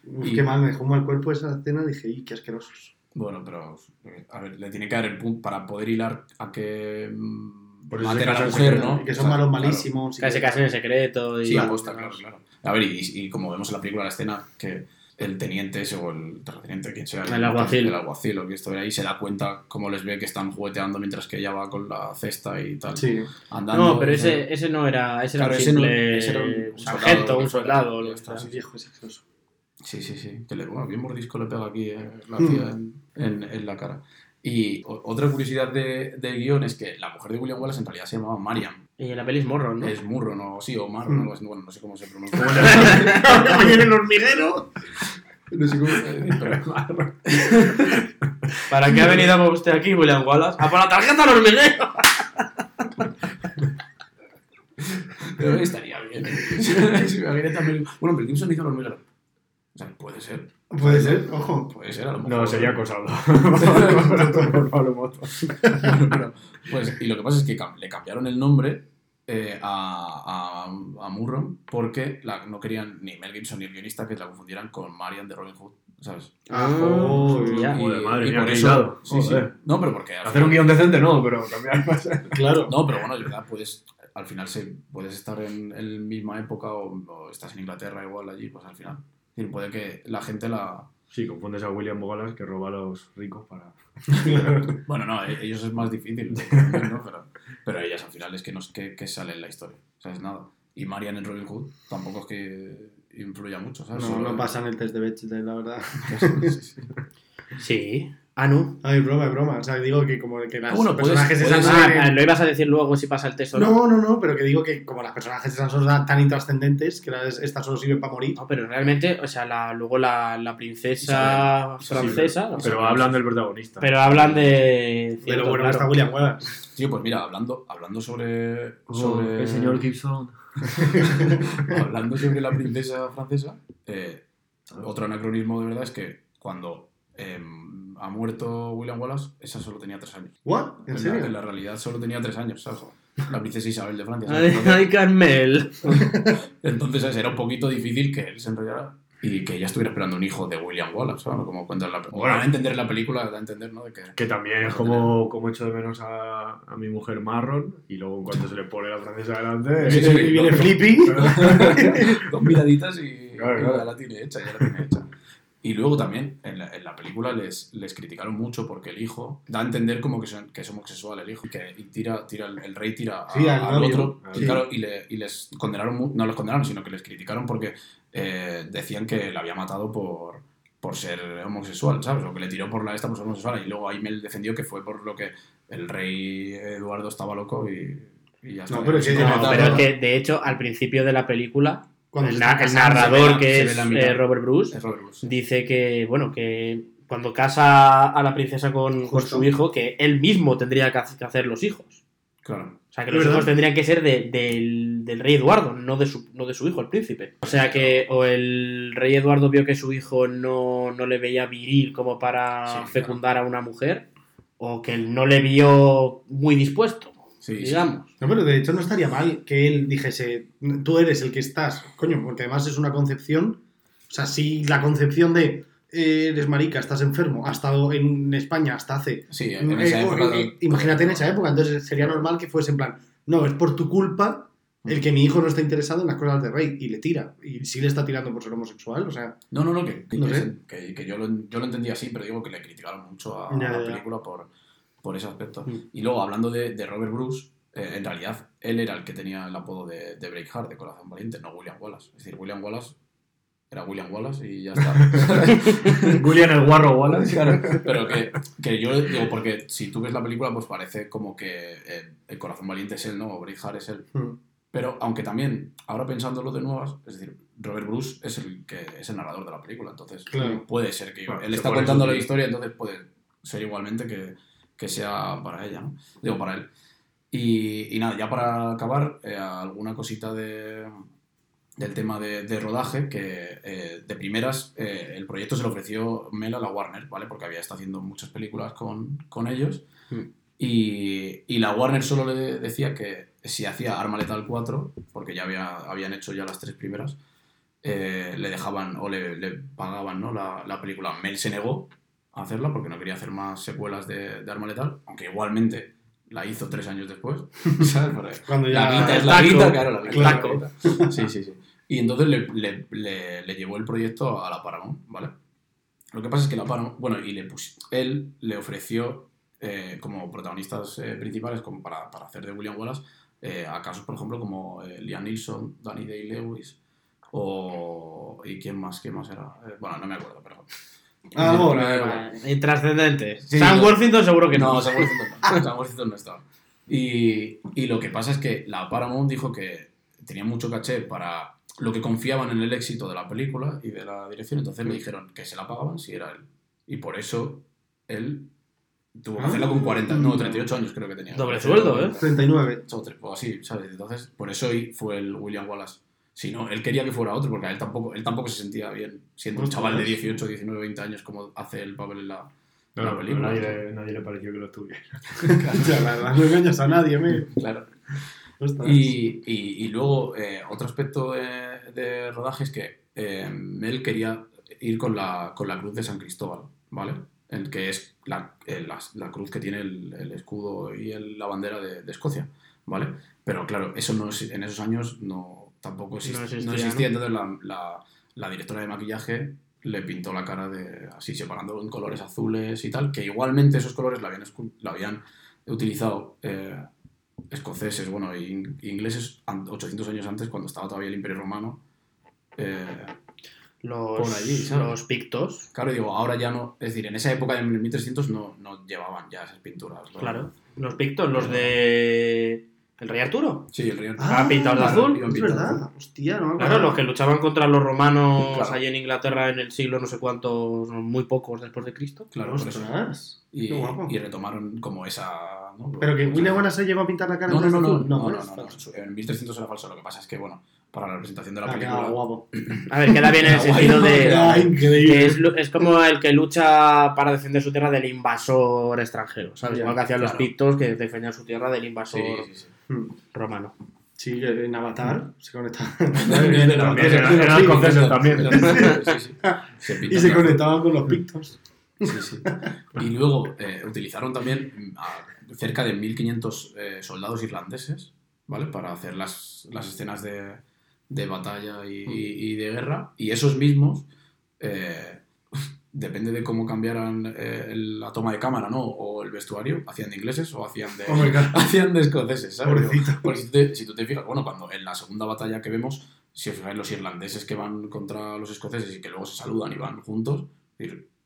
S5: Uf,
S3: Y-
S5: Qué mal, me dejó mal cuerpo esa escena. Dije, ¡y qué asquerosos!
S3: Bueno, pero eh, a ver, le tiene que dar el punto para poder hilar a que mm,
S4: Por eso
S3: maten
S4: se
S3: a la mujer,
S4: secreto,
S3: ¿no?
S5: Y que son
S3: O sea,
S5: malos
S3: claro.
S5: malísimos. y
S2: Que se
S5: que-
S2: casen en secreto y...
S3: Sí, aposta, claro, claro. A ver, y, y como vemos en la película, la escena que el teniente ese o el terrateniente, quien sea.
S2: El alguacil.
S3: El alguacil o que estuviera ahí se da cuenta cómo les ve que están jugueteando mientras que ella va con la cesta y tal.
S5: Sí.
S3: Andando.
S2: No, pero ese, ese no era. Ese era
S3: Claro,
S2: un
S3: ese no-
S2: simple
S3: ese era un- un
S2: sargento,
S3: soldado,
S2: un soldado. lo que
S3: está.
S5: Viejo sexoso.
S3: Sí, sí, sí. Que le, bueno, bien mordisco le pega aquí eh, la
S5: Mm.
S3: tía en, en- en la cara. Y o- otra curiosidad de, del guion es que la mujer de William Wallace en realidad se llamaba Mariam.
S2: Y en la peli es Morron, ¿no?
S3: Es Murro, no, sí, o Marro,
S5: Mm.
S3: así, bueno, no sé cómo se pronuncia. *laughs*
S5: en el hormiguero!
S3: no sé cómo eh, pero- *laughs*
S2: ¿Para qué ha venido usted aquí, William Wallace? ¡A por la tarjeta al hormiguero!
S3: Pero estaría bien. Si me viene también- Bueno, pero Gibson hizo los hormiguero. O sea, puede ser.
S5: Puede ser, ojo.
S3: Puede ser, a lo mejor.
S4: No, sería *laughs* acosado. Por Pablo Moto.
S3: Pero, pues, y lo que pasa es que le cambiaron el nombre eh, a, a, a Murron porque la- no querían ni Mel Gibson ni el guionista que la confundieran con Marian de Robin Hood, ¿sabes?
S5: Ah,
S2: joder.
S5: ya.
S4: Joder, madre
S3: y
S4: mía,
S3: por eso- sí, sí. No, pero porque
S4: Hacer un guion decente no, pero cambiar.
S5: Claro.
S3: No, pero bueno, es verdad, puedes, al final se, puedes estar en, en la misma época o, o estás en Inglaterra igual allí, pues al final. Puede que la gente la...
S4: Sí, confundes a William Wallace que roba a los ricos para. *laughs*
S3: Bueno, no, e- ellos es más difícil, ¿no? pero, pero ellas al final es que no es que, que sale en la historia, ¿sabes? Nada. Y Marian en Robin Hood tampoco es que influya mucho, ¿sabes?
S5: No,
S3: Solo-
S5: no pasan el test de Bechdel, la verdad. *laughs*
S3: Sí, sí.
S2: Sí. Ah, no.
S5: Ay, broma, es broma. O sea, digo que como que las
S3: Ah, bueno,
S5: personajes
S3: puedes-.
S2: Ah,
S5: eh,
S2: ah, lo ibas a decir luego si pasa el texto.
S5: No, no, no, pero que digo que como las personajes esas son tan tan intrascendentes que las, estas solo sirven para morir.
S2: No, pero realmente, o sea, la, luego la, la princesa francesa.
S3: Sí,
S2: o sea,
S4: Pero hablan del protagonista.
S2: pero hablan de.
S5: Pero
S2: cierto,
S5: bueno,
S2: claro.
S5: está William Wallace.
S3: Tío, pues mira, hablando, hablando sobre...
S4: Oh,
S3: sobre
S4: el señor Gibson. *laughs*
S3: hablando sobre la princesa francesa, eh, otro anacronismo de verdad es que cuando em, ha muerto William Wallace, esa solo tenía tres años.
S5: ¿What? ¿En
S3: la-
S5: serio?
S3: en la realidad solo tenía tres años, ¿sabes? La princesa Isabel de Francia.
S2: Ay,
S3: ¿sabes? *laughs*
S2: ay, Carmel. *laughs*
S3: Entonces ¿sabes? era un poquito difícil que él se enrollara y que ella estuviera esperando un hijo de William Wallace, ¿sabes? Como cuenta en la película.
S4: Bueno.
S3: a entender la película, da a entender, ¿no? De que...
S4: Que también es como, como echo de menos a, a mi mujer marrón y luego en cuanto se le pone la francesa delante.
S3: Sí, sí, *laughs*
S5: y viene
S3: no,
S5: Flippy.
S3: Dos miraditas y,
S4: Claro,
S3: y
S4: claro.
S3: ya la tiene hecha, ya la tiene hecha. Y luego también, en la, en la película les, les criticaron mucho porque el hijo da a entender como que, son, que es homosexual el hijo y que y tira, tira el, el rey tira a-
S5: Sí, al
S3: otro y,
S5: sí.
S3: claro, y, le- y les condenaron, no los condenaron, sino que les criticaron porque eh, decían que la había matado por, por ser homosexual, ¿sabes? O que le tiró por la esta por ser homosexual y luego Aimel defendió que fue por lo que el rey Eduardo estaba loco y, y ya está.
S5: No, pero
S3: se
S2: No, pero que de hecho, al principio de la película,
S5: Cuando
S2: el, na- narrador,
S3: la-
S2: que es eh, Robert Bruce,
S3: Es Robert Bruce.
S2: dice que, bueno, que cuando casa a la princesa con, su hijo, que él mismo tendría que ha- que hacer los hijos.
S3: Claro.
S2: O sea, que los
S5: verdad.
S2: hijos tendrían que ser de- del, del rey Eduardo, no de, su, no de su hijo, el príncipe. O sea que o el rey Eduardo vio que su hijo no, no le veía viril como para
S3: Sí,
S2: fecundar a una mujer, o que él no le vio muy dispuesto,
S3: Sí, sí.
S2: digamos.
S5: No, pero de hecho no estaría mal que él dijese, tú eres el que estás, coño, porque además es una concepción, o sea, si la concepción de eh, eres marica, estás enfermo, ha estado en España hasta hace...
S3: Sí, en esa
S5: eh,
S3: época.
S5: eh, imagínate en esa época, entonces sería normal que fuese en plan, no, es por tu culpa el que mi hijo no está interesado en las cosas del rey y le tira, y sí le está tirando por ser homosexual, o sea,
S3: No, no, no, que, que,
S5: No
S3: que-
S5: sé.
S3: que- que yo, lo, yo lo entendía así, pero digo que le criticaron mucho a,
S5: Ya,
S3: a la
S5: ya.
S3: película por, por ese aspecto.
S2: Mm.
S3: Y luego, hablando de, de Robert Bruce, eh, en realidad él era el que tenía el apodo de, de Braveheart, de Corazón Valiente, no William Wallace. Es decir, William Wallace era William Wallace y ya está. *laughs*
S4: William el Guarro Wallace.
S3: Claro, pero que, que yo digo, porque si tú ves la película, pues parece como que eh, el Corazón Valiente es él, ¿no? O Braveheart es él.
S5: hmm.
S3: Pero aunque también, ahora pensándolo de nuevas, es decir, Robert Bruce es el que es el narrador de la película, entonces
S5: Claro.
S3: puede ser que él está contando la historia, entonces puede ser igualmente que, que sea para ella, ¿no? Digo, para él. Y, y nada, ya para acabar, eh, alguna cosita de, del tema de, de rodaje, que eh, de primeras eh, el proyecto se lo ofreció Mel a la Warner, ¿vale? Porque había estado haciendo muchas películas con, con ellos.
S2: Hmm.
S3: Y, y la Warner solo le decía que si hacía Arma Letal 4, porque ya había, habían hecho ya las tres primeras, eh, le dejaban o le, le pagaban ¿no? la, la película. Mel se negó a hacerla porque no quería hacer más secuelas de, de Arma Letal, aunque igualmente la hizo tres años después. *laughs* ¿sabes? Porque
S5: Cuando ya...
S3: la guita es la guita, claro, la guita.
S5: Claro.
S3: la guita. Sí, sí, sí. Y entonces le, le- le- le llevó el proyecto a la Paramount, ¿vale? Lo que pasa es que la Paramount, bueno, y le pus- él le ofreció eh, como protagonistas eh, principales como para, para hacer de William Wallace eh, a casos, por ejemplo, como eh, Liam Neeson, Danny Day-Lewis o... ¿Y quién más? ¿Quién más era? Bueno, no me acuerdo, pero...
S5: Ah, bueno,
S3: Eh,
S2: Ah, Intrascendente.
S3: Sí,
S2: Sam
S3: no.
S2: Worthington seguro que no.
S3: No, Sam Worthington no. Sam Worthington no estaba. Y, y lo que pasa es que la Paramount dijo que tenía mucho caché para lo que confiaban en el éxito de la película y de la dirección, entonces le dijeron que se la pagaban si era él. Y por eso él tuvo que hacerlo con 40, no, 38 años creo que tenía.
S2: Doble sueldo, ¿eh?
S5: 39.
S3: O así, ¿sabes? Entonces, por eso fue el William Wallace. Si no, él quería que fuera otro, porque a él tampoco, él tampoco se sentía bien siendo un chaval de 18, 19, 20 años como hace el papel en la, en la
S4: No,
S3: película.
S4: nadie, le- nadie le pareció que lo tuviera.
S5: Ya, la *laughs* verdad, no engañas a nadie, me.
S3: Claro. Y, y- y luego, eh, otro aspecto de, de rodaje es que eh, él quería ir con la, con la cruz de San Cristóbal, ¿vale? El que es la, eh, la- la cruz que tiene el, el escudo y el- la bandera de, de Escocia, ¿vale? Pero claro, eso no, es- en esos años no, tampoco exist-
S2: No
S3: no
S2: existía,
S3: entonces la, la- la directora de maquillaje le pintó la cara de así separándolo en colores azules y tal, que igualmente esos colores la habían, escu- la habían utilizado eh, escoceses, bueno, e in- ingleses an- 800 años antes, cuando estaba todavía el Imperio Romano. Eh,
S2: Los,
S3: Por allí, ¿sabes?
S2: los pictos.
S3: claro, digo, ahora ya no, es decir, en esa época, en 1300, no, no llevaban ya esas pinturas.
S2: Claro. Los pictos, los de. ¿El rey Arturo?
S3: Sí, el río.
S2: Ah, pintados de
S3: claro,
S2: azul.
S5: Es verdad.
S3: azul.
S5: Hostia, no me
S2: Claro, los que luchaban contra los romanos
S3: Claro.
S2: allí en Inglaterra en el siglo no sé cuántos, muy pocos después de Cristo.
S3: Claro, por eso.
S5: Ostras.
S3: Y,
S5: Qué guapo.
S3: y retomaron como esa. ¿no?
S5: Pero que Wallace se llegó a pintar la cara
S3: No, no,
S5: de
S3: no, no,
S5: azul.
S3: no, no, no. En 1300 era falso. Lo que pasa es que, bueno, para la representación de la
S5: Ah,
S3: película.
S5: guapo. *clears throat*
S2: A ver, queda bien en el sentido
S3: ¿no?
S2: de.
S5: Ah,
S2: que es, es como el que lucha para defender su tierra del invasor extranjero, ¿sabes? Igual que hacían los pictos que defendían su tierra del invasor
S3: Sí, sí, sí.
S5: Hmm.
S2: romano.
S5: Sí, en Avatar se conectaba. *laughs*
S4: También
S5: Y se conectaban con los pictos.
S3: Sí, sí. Y luego eh, utilizaron también mm, cerca de 1500 eh, soldados irlandeses, ¿vale? Para hacer las, las escenas de, de batalla y, y- y de guerra. Y esos mismos, eh, depende de cómo cambiaran eh, la toma de cámara, ¿no? O el vestuario, hacían de ingleses o hacían de,
S5: Oh *laughs*
S3: hacían de escoceses, ¿sabes? Porque si, tú te, si tú te fijas, bueno, cuando en la segunda batalla que vemos, si os fijáis, los irlandeses que van contra los escoceses y que luego se saludan y van juntos,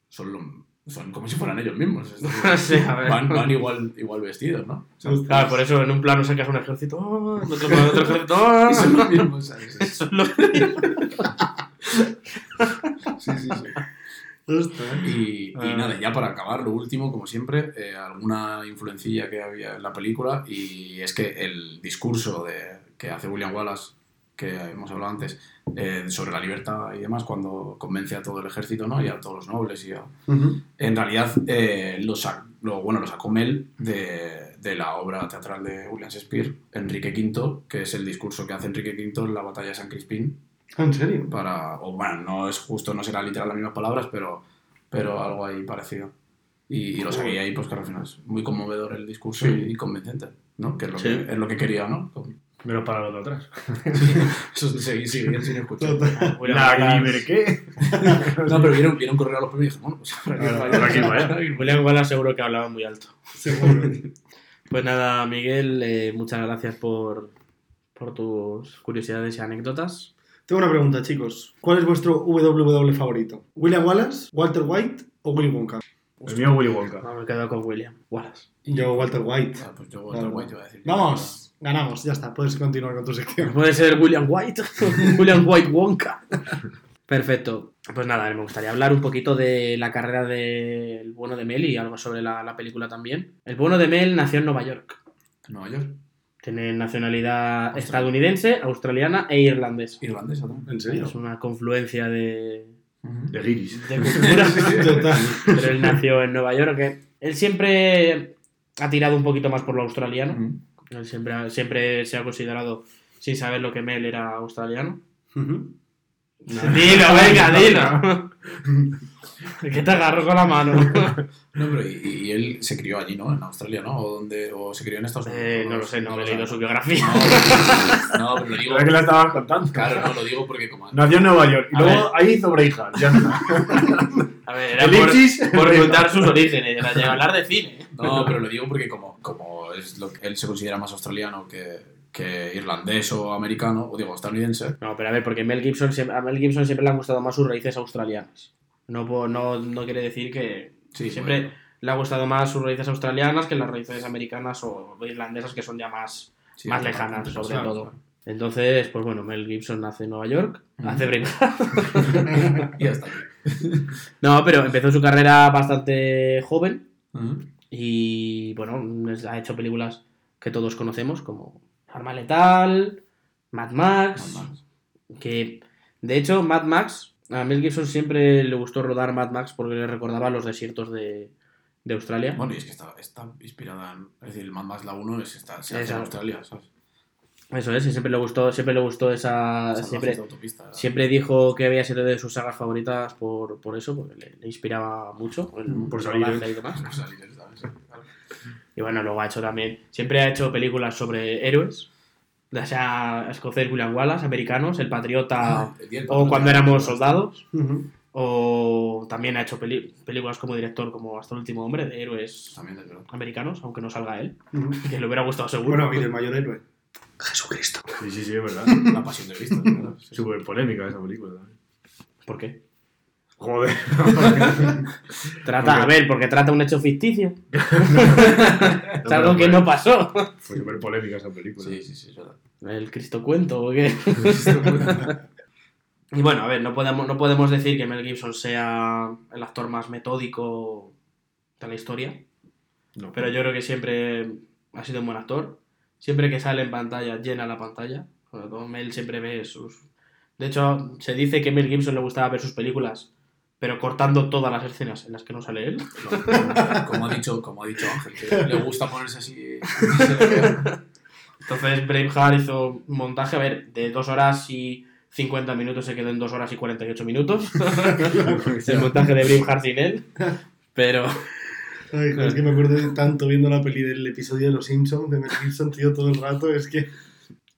S3: son, lo- son como si fueran ellos mismos. *laughs*
S2: Sí, a ver.
S3: van, van igual, igual vestidos, ¿no?
S2: Claro, por eso en un plano sacas un ejército, ¡oh! en otro plano otro *laughs* ejército, ¡oh!
S3: Son los mismos, ¿sabes? Sí, sí, sí. Y, y
S2: Ah.
S3: nada, ya para acabar, lo último, como siempre, eh, alguna influencilla que había en la película y es que el discurso de, que hace William Wallace, que hemos hablado antes, eh, sobre la libertad y demás, cuando convence a todo el ejército ¿no? y a todos los nobles, y a-
S5: Ujú.
S3: en realidad eh, lo, sa- lo- bueno, lo sacó Mel de, de la obra teatral de William Shakespeare, Enrique V, que es el discurso que hace Enrique V en la batalla de San Crispín,
S5: ¿En serio?
S3: para, o bueno, no es justo, no será literal las mismas palabras, pero, pero algo ahí parecido. Y, y lo saqué ahí, pues que al final es muy conmovedor el discurso
S5: Sí.
S3: y, y convincente, ¿no? Que es lo,
S2: Sí.
S3: que, es lo que quería, ¿no?
S4: Menos para los de atrás. *laughs*
S3: Eso seguir sin escuchar.
S4: La ¿qué? *laughs*
S3: No, pero vieron, vieron correr a los premios y dije, bueno, pues. *laughs*
S2: William Wallace seguro que hablaba muy alto.
S5: Seguro.
S2: Pues nada, Miguel, eh, muchas gracias por, por tus curiosidades y anécdotas.
S5: Tengo una pregunta, chicos. ¿Cuál es vuestro WW favorito? ¿William Wallace, Walter White o Willy Wonka?
S4: El mío Willy Wonka.
S2: No, me quedo con William Wallace.
S5: Yo, Walter White.
S3: Ah, pues yo Walter White iba a decir.
S5: Vamos, ganamos, ya está. Puedes continuar con tu sección. *laughs*
S2: Puede ser William White, *laughs* William White Wonka. Perfecto. Pues nada, me gustaría hablar un poquito de la carrera del bueno de Mel y algo sobre la, la película también. El bueno de Mel nació en Nueva York.
S3: Nueva York.
S2: Tiene nacionalidad estadounidense, australiana e irlandesa.
S3: Irlandesa también.
S5: ¿En serio?
S2: Es una confluencia de.
S4: De Giris.
S2: de culturas. *laughs*
S5: Total.
S2: Pero él nació en Nueva York. que Él siempre ha tirado un poquito más por lo australiano. Él siempre, siempre se ha considerado, sin saber lo que Mel era australiano. *laughs* Dilo, venga, *laughs* dilo. *laughs* Que te agarro con la mano. *laughs*
S3: No, pero y, y él se crió allí, ¿no? En Australia, ¿no? ¿O, dónde, o se crió en Estados Unidos?
S2: Eh, no lo sé, no he leído su biografía.
S3: No, pero lo digo. *laughs*
S4: Creo que la estabas contando.
S3: Claro, no, lo digo porque como.
S4: Nació en Nueva York y
S2: A
S4: luego
S2: ver.
S4: ahí hizo Braveheart, ya está.
S2: A ver, era por, por contar sus orígenes, era de hablar de cine.
S3: No, pero lo digo porque como, como es lo que él se considera más australiano que, que irlandés o americano, o digo estadounidense.
S2: No, pero a ver, porque Mel Gibson, siempre- a Mel Gibson siempre le han gustado más sus raíces australianas. No, no, no quiere decir que
S3: Sí,
S2: siempre
S3: bueno,
S2: le ha gustado más sus raíces australianas que las raíces americanas o irlandesas que son ya más,
S3: sí,
S2: más lejanas, sobre todo. Entonces, pues bueno, Mel Gibson nace en Nueva York, hace Braveheart.
S3: Y hasta aquí.
S2: No, pero empezó su carrera bastante joven y bueno, ha hecho películas que todos conocemos como Arma Letal, Mad Max,
S3: Mad Max.
S2: que de hecho Mad Max, a Mel Gibson siempre le gustó rodar Mad Max porque le recordaba los desiertos de, de Australia.
S3: Bueno, y es que está, está inspirada en. Es decir, el Mad Max la 1 es, está, se hace
S2: Esa.
S3: en Australia, ¿sabes?
S2: Eso es, y siempre le gustó, siempre le gustó esa... Siempre, siempre dijo que había sido de sus sagas favoritas por, por eso, porque le, le inspiraba mucho el
S4: Por ¿eh?
S2: y demás. Y bueno, luego ha hecho también. Siempre ha hecho películas sobre héroes. Ya sea escocés William Wallace, americanos, El Patriota
S3: Ah, el
S2: o Cuando éramos soldados. O también ha hecho películas como director, como Hasta el último hombre, de héroes americanos, aunque no salga él. Que le hubiera gustado seguro.
S5: Bueno, y del mayor héroe.
S1: Jesucristo.
S4: Sí, sí, sí, es verdad.
S3: La pasión de Cristo.
S4: Súper polémica esa película. también.
S2: ¿Por qué?
S4: Joder. *laughs*
S2: Trata, a ver, porque trata un hecho ficticio.
S4: No, *laughs*
S2: es algo que no pasó.
S4: Fue súper polémica esa película.
S3: Sí, sí, sí, es verdad.
S2: ¿El Cristo cuento o qué? *laughs* Y bueno, a ver, no podemos, no podemos decir que Mel Gibson sea el actor más metódico de la historia,
S4: No.
S2: pero yo creo que siempre ha sido un buen actor. Siempre que sale en pantalla, llena la pantalla. Sobre todo Mel siempre ve sus... De hecho, se dice que Mel Gibson le gustaba ver sus películas, pero cortando todas las escenas en las que no sale él.
S3: No, como, ha dicho, como ha dicho Ángel, que le gusta ponerse así.
S2: Entonces Braveheart hizo un montaje, a ver, de 2 horas y 50 minutos se quedó en 2 horas y 48 minutos. *laughs* el montaje de Braveheart sin él. Pero
S5: Ay, es que me acuerdo de tanto viendo la peli del episodio de Los Simpsons, de Mel Gibson, tío, todo el rato. Es que.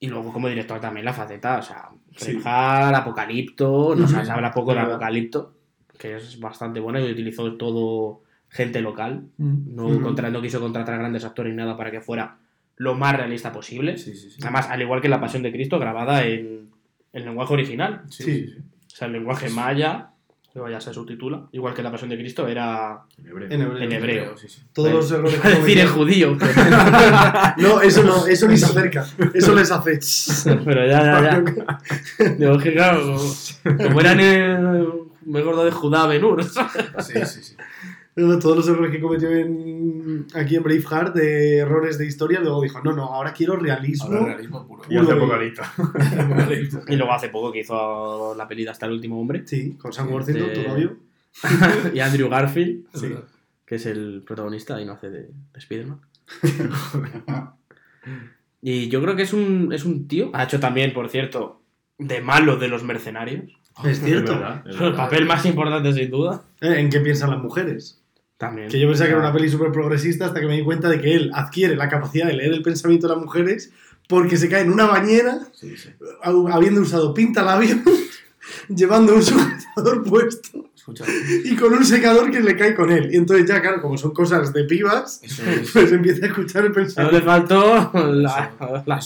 S2: Y luego como director también la faceta, o sea,
S5: Sí.
S2: Braveheart, Apocalipto, no se habla poco de. Apocalipto, que es bastante bueno y utilizó todo gente local, no,
S5: Ujú.
S2: contra- no quiso contratar grandes actores ni nada para que fuera lo más realista posible.
S3: Sí, sí, sí.
S2: Además, al igual que La Pasión de Cristo, grabada en, en lenguaje original,
S3: Sí,
S5: Sí.
S2: o sea, el lenguaje maya, luego ya se subtitula, igual que La Pasión de Cristo era
S4: En hebreo.
S5: En hebreo.
S2: en hebreo.
S3: Sí, sí.
S5: Todos los errores *laughs*
S2: Iba a
S5: que
S2: decir en judío, *laughs*
S5: No, eso no, eso ni se acerca. Eso les hace. *laughs*
S2: pero ya, ya, ya. Digo, que claro, como eran el mejor de Judá Benur.
S3: Sí, sí, sí.
S5: Todos los errores que cometió en, aquí en Braveheart de errores de historia, luego dijo, no, no, ahora quiero realismo.
S3: Ahora realismo puro.
S4: Y hace. *laughs*
S2: Y luego hace poco que hizo la peli de Hasta el último hombre.
S5: Sí, con Sam Worthington,
S2: Este-
S5: tu novio. *laughs*
S2: y Andrew Garfield, *laughs*
S3: Sí.
S2: que es el protagonista y no hace de, de Spider-Man. y yo creo que es un, es un tío. Ha hecho también, por cierto, de malo de los mercenarios.
S5: Es cierto.
S4: Es verdad, es
S2: El papel más importante, sin duda.
S5: Eh, ¿En qué piensan las mujeres?
S2: También.
S5: Que yo pensaba que era una peli súper progresista hasta que me di cuenta de que él adquiere la capacidad de leer el pensamiento de las mujeres porque se cae en una bañera
S3: Sí, sí.
S5: habiendo usado pintalabios, *laughs* llevando un sujetador puesto
S3: Escucha,
S5: y con un secador que le cae con él. Y entonces ya, claro, como son cosas de pibas,
S3: eso *laughs*
S5: pues empieza a escuchar el pensamiento.
S2: le faltó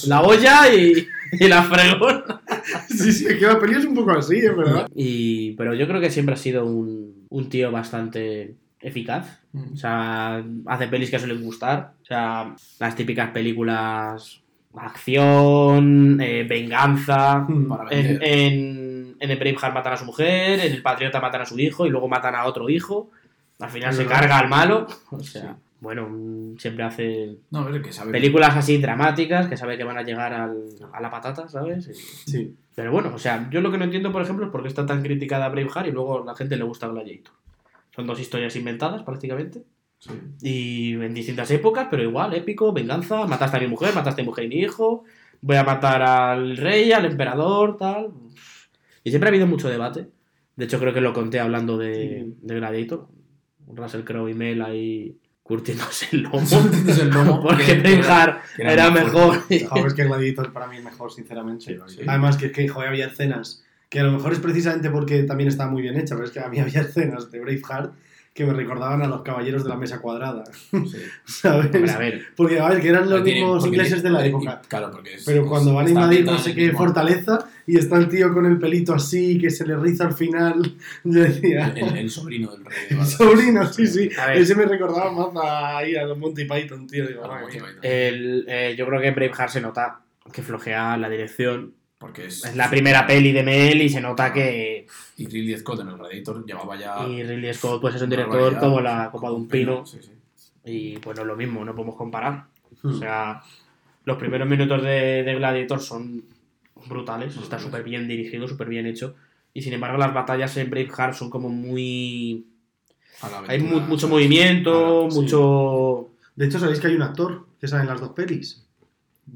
S2: la, olla y, y la fregón. *laughs*
S5: Sí, sí, es que la peli es un poco así, es verdad.
S2: Y, pero yo creo que siempre ha sido un, un tío bastante eficaz.
S3: Mm.
S2: O sea, hace pelis que suelen gustar. O sea, las típicas películas acción, eh, venganza.
S3: Para
S2: En, en, en el Braveheart matan a su mujer, en el Patriota matan a su hijo y luego matan a otro hijo. Al final se
S5: verdad.
S2: carga al malo. O sea, bueno, mm, siempre hace
S3: No, a ver, que sabe.
S2: películas así dramáticas que sabe que van a llegar al- a la patata, ¿sabes? Y-
S5: Sí.
S2: pero bueno, o sea, yo lo que no entiendo, por ejemplo, es por qué está tan criticada Braveheart y luego a la gente le gusta Gladiator. Son dos historias inventadas prácticamente.
S3: Sí.
S2: Y en distintas épocas, pero igual, épico, venganza, mataste a mi mujer, mataste a mi mujer y mi hijo, voy a matar al rey, al emperador, tal. Y siempre ha habido mucho debate De hecho, creo que lo conté hablando de, de Gladiator. Russell Crowe y Mel ahí curtiéndose el lomo. *laughs*
S3: Curtiéndose el lomo,
S2: Porque Braveheart
S3: era
S2: era mejor.
S5: Joder, *laughs* es que Gladiator para mí es mejor, sinceramente.
S3: Sí.
S5: Además, que es que, joder, había escenas que a lo mejor es precisamente porque también está muy bien hecha, pero es que a mí *laughs* había escenas de Braveheart que me recordaban a los caballeros de la mesa cuadrada,
S3: Sí.
S5: ¿sabes?
S2: Hombre, a ver,
S5: Porque, a ver, que eran los mismos ingleses de la época.
S3: y- Claro, porque es-
S5: Pero cuando van a invadir no sé qué fortaleza y está el tío con el pelito así que se le riza al final, *laughs* yo decía...
S3: El, el sobrino del rey.
S5: El sobrino, sí, sí. Ese me recordaba más a, ahí a los Monty Python, tío. Digo,
S3: Ah,
S5: madre
S3: Monty
S5: mía.
S3: Python.
S2: el, eh, yo creo que Braveheart se nota que flojea la dirección.
S3: Porque es,
S2: Es la primera peli de Mel y se nota que.
S3: Y Ridley Scott en el Gladiator llevaba ya.
S2: Y Ridley Scott pues es un director como la copa de un pino.
S3: Sí, sí.
S2: Y pues no es lo mismo, no podemos comparar. O
S5: Hmm.
S2: sea, los primeros minutos de, de Gladiator son brutales, está súper bien dirigido, súper bien hecho. Y sin embargo, las batallas en Braveheart son como muy.
S3: A la
S2: Hay mu-
S3: aventura,
S2: mucho movimiento,
S3: sí.
S2: mucho.
S5: De hecho, ¿sabéis que hay un actor que sale en las dos pelis?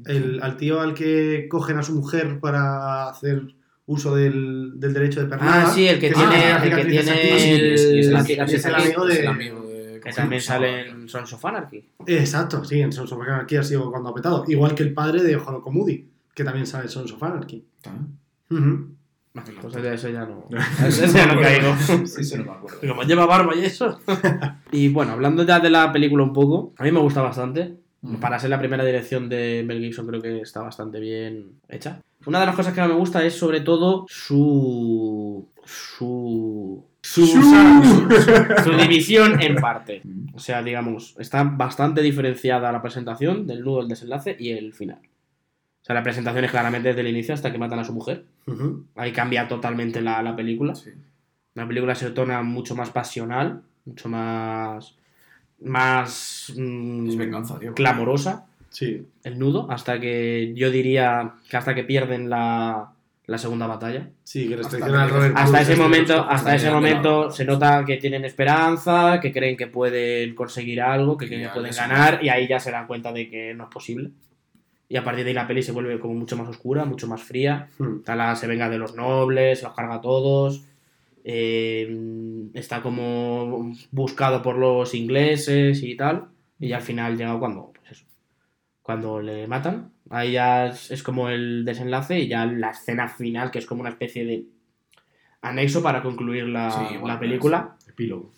S5: El, al tío al que cogen a su mujer para hacer uso del, del derecho de pernada.
S2: Ah, sí, el que
S5: se
S2: tiene,
S5: hace
S2: el que tiene
S3: es- el
S2: la
S3: amigo-
S5: el de-
S3: el
S2: que
S3: ¿cómo
S2: también sale en Sons of Anarchy.
S5: Exacto, sí, en Sons of Anarchy ha sido cuando ha petado. Igual que el padre de Honoko Moody, que también sale en Sons of Anarchy.
S3: ¿También?
S5: Ujú.
S2: Pues de eso ya no. *laughs* Eso ya no caigo.
S3: Sí, sí, no me acuerdo.
S2: Como lleva barba y eso. *laughs* y bueno, hablando ya de la película un poco, a mí me gusta bastante. Para ser la primera dirección de Mel Gibson creo que está bastante bien hecha. Una de las cosas que más me gusta es sobre todo su... su...
S5: Su-
S2: su *laughs* división en parte. O sea, digamos, está bastante diferenciada la presentación del nudo, el desenlace y el final. Sea, la presentación es claramente desde el inicio hasta que matan a su mujer. Ahí cambia totalmente la, la película.
S3: Sí.
S2: La película se torna mucho más pasional, mucho más. más. mm,
S3: Es venganza, tío.
S2: clamorosa,
S5: Sí.
S2: el nudo, hasta que yo diría que hasta que pierden la, la segunda batalla.
S5: Sí, que
S3: Hasta que-
S2: Hasta ese momento, hasta ese momento se nota que tienen esperanza, que creen que pueden conseguir algo, que creen que pueden ganar, y ahí ya se dan cuenta de que no es posible. Y a partir de ahí la peli se vuelve como mucho más oscura, mucho más fría.
S5: Hmm.
S2: Tala se venga de los nobles, se los carga a todos. eh, está como buscado por los ingleses y tal. Y ya al final llega cuando, pues eso, cuando le matan. Ahí ya es, es como el desenlace y ya la escena final, que es como una especie de anexo para concluir la,
S3: Sí,
S2: la
S3: bueno,
S2: película.
S4: Epílogo.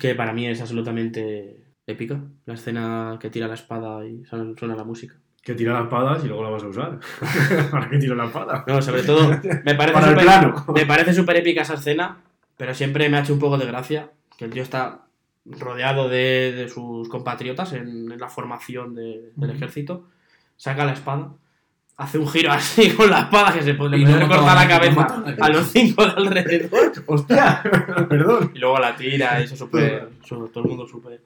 S2: Que para mí es absolutamente épica. La escena que tira la espada y suena, la música.
S4: Que tira las espadas y luego la vas a usar. *laughs* ¿Para qué tiro la espada?
S2: No, sobre todo, me parece
S4: Para el
S2: súper-
S4: plano.
S2: Me parece súper épica esa escena, pero siempre me ha hecho un poco de gracia que el tío está rodeado de, de sus compatriotas en, en la formación de- del ejército, saca la espada, hace un giro *laughs* así con la espada que se puede,
S3: Y
S2: le
S3: no
S2: puede
S3: mata
S2: cortar
S3: a-
S2: la cabeza
S3: a
S2: los cinco de alrededor *laughs*
S4: ¡Hostia! Perdón.
S2: y luego la tira, y eso súper, su- todo el mundo súper...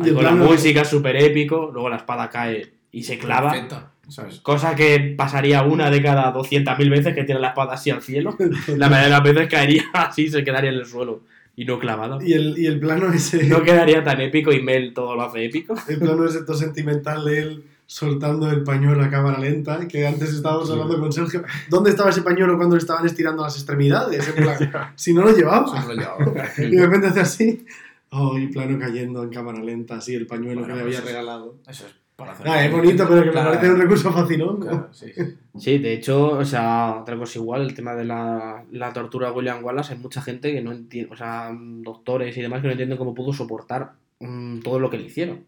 S2: Ahí con la música súper épico, luego la espada cae y se clava.
S3: Perfecta, ¿sabes?
S2: Cosa que pasaría una de cada 200.000 veces que tiene la espada así al cielo. *laughs* La mayoría de las veces caería *laughs* así, se quedaría en el suelo y no clavada.
S5: Y el, y el plano ese.
S2: No quedaría tan épico y Mel todo lo hace épico. *laughs*
S5: El plano ese todo sentimental de él soltando el pañuelo a cámara lenta, que antes estábamos hablando con Sergio. ¿Dónde estaba ese pañuelo cuando le estaban estirando las extremidades? En plan, si no lo llevaba.
S3: Eso no lo llevaba.
S5: Y de repente hace así. Oh, y plano cayendo en cámara lenta, así el pañuelo
S3: Bueno,
S5: que le
S3: pues
S5: había
S3: es-
S5: regalado.
S3: Eso es para hacer.
S5: Ah, es bonito, pero que
S3: Claro,
S5: me parece un recurso fascinante.
S3: claro, sí, sí.
S2: Sí, de hecho, o sea, otra cosa igual, el tema de la, la tortura de William Wallace, hay mucha gente que no entiende, o sea, doctores y demás que no entienden cómo pudo soportar mm, todo lo que le hicieron.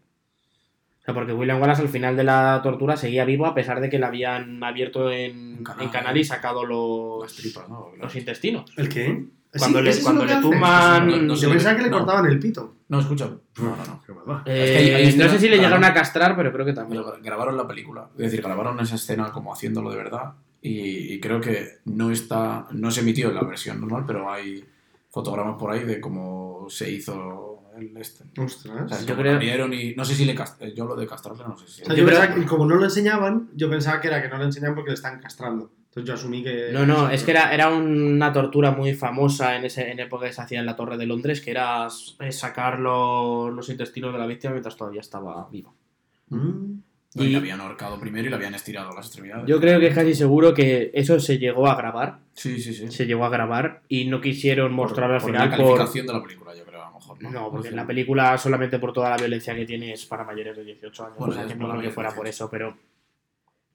S2: O sea, porque William Wallace al final de la tortura seguía vivo a pesar de que le habían abierto en,
S3: En canal.
S2: en canal y sacado los,
S3: Las tripas, ¿no?
S2: los intestinos.
S5: ¿El qué?
S2: Cuando
S5: Sí,
S2: le-
S5: ¿eso es
S2: cuando le tumban-
S3: No, no
S5: Yo pensaba que le
S3: No.
S5: cortaban el pito.
S3: No, escucha. No, no, no.
S2: Eh,
S3: Es que hay- hay
S2: no sé si le
S3: claro.
S2: llegaron a castrar, pero creo que también.
S3: Grabaron la película. Es decir, grabaron esa escena como haciéndolo de verdad. Y, y creo que no está. No se emitió en la versión normal, pero hay fotogramas por ahí de cómo se hizo el este. O
S5: Ostras.
S3: sea,
S2: Yo creo-
S3: y no sé si le cast... Yo lo de castrarle no sé si.
S5: O sea,
S2: Yo
S5: yo
S2: creo-
S5: pensaba que como no lo enseñaban, yo pensaba que era que no lo enseñaban porque le están castrando. Entonces yo asumí que...
S2: No, no, es que era, era una tortura muy famosa en ese en época que se hacía en la Torre de Londres, que era eh, sacar los, los intestinos de la víctima mientras todavía estaba viva.
S5: Mm.
S3: Y
S2: Y-
S3: le habían ahorcado primero y le habían estirado las extremidades.
S2: Yo creo que es casi seguro que eso se llegó a grabar.
S3: Sí, sí, sí.
S2: Se llegó a grabar y no quisieron mostrarlo al
S3: por
S2: final
S3: la
S2: por.
S3: calificación de la película, yo creo, a lo mejor. No,
S2: No, porque en la película, solamente por toda la violencia que tiene, es para mayores de 18 años.
S3: Bueno,
S2: o sea que no creo que fuera por
S3: 18.
S2: eso, pero.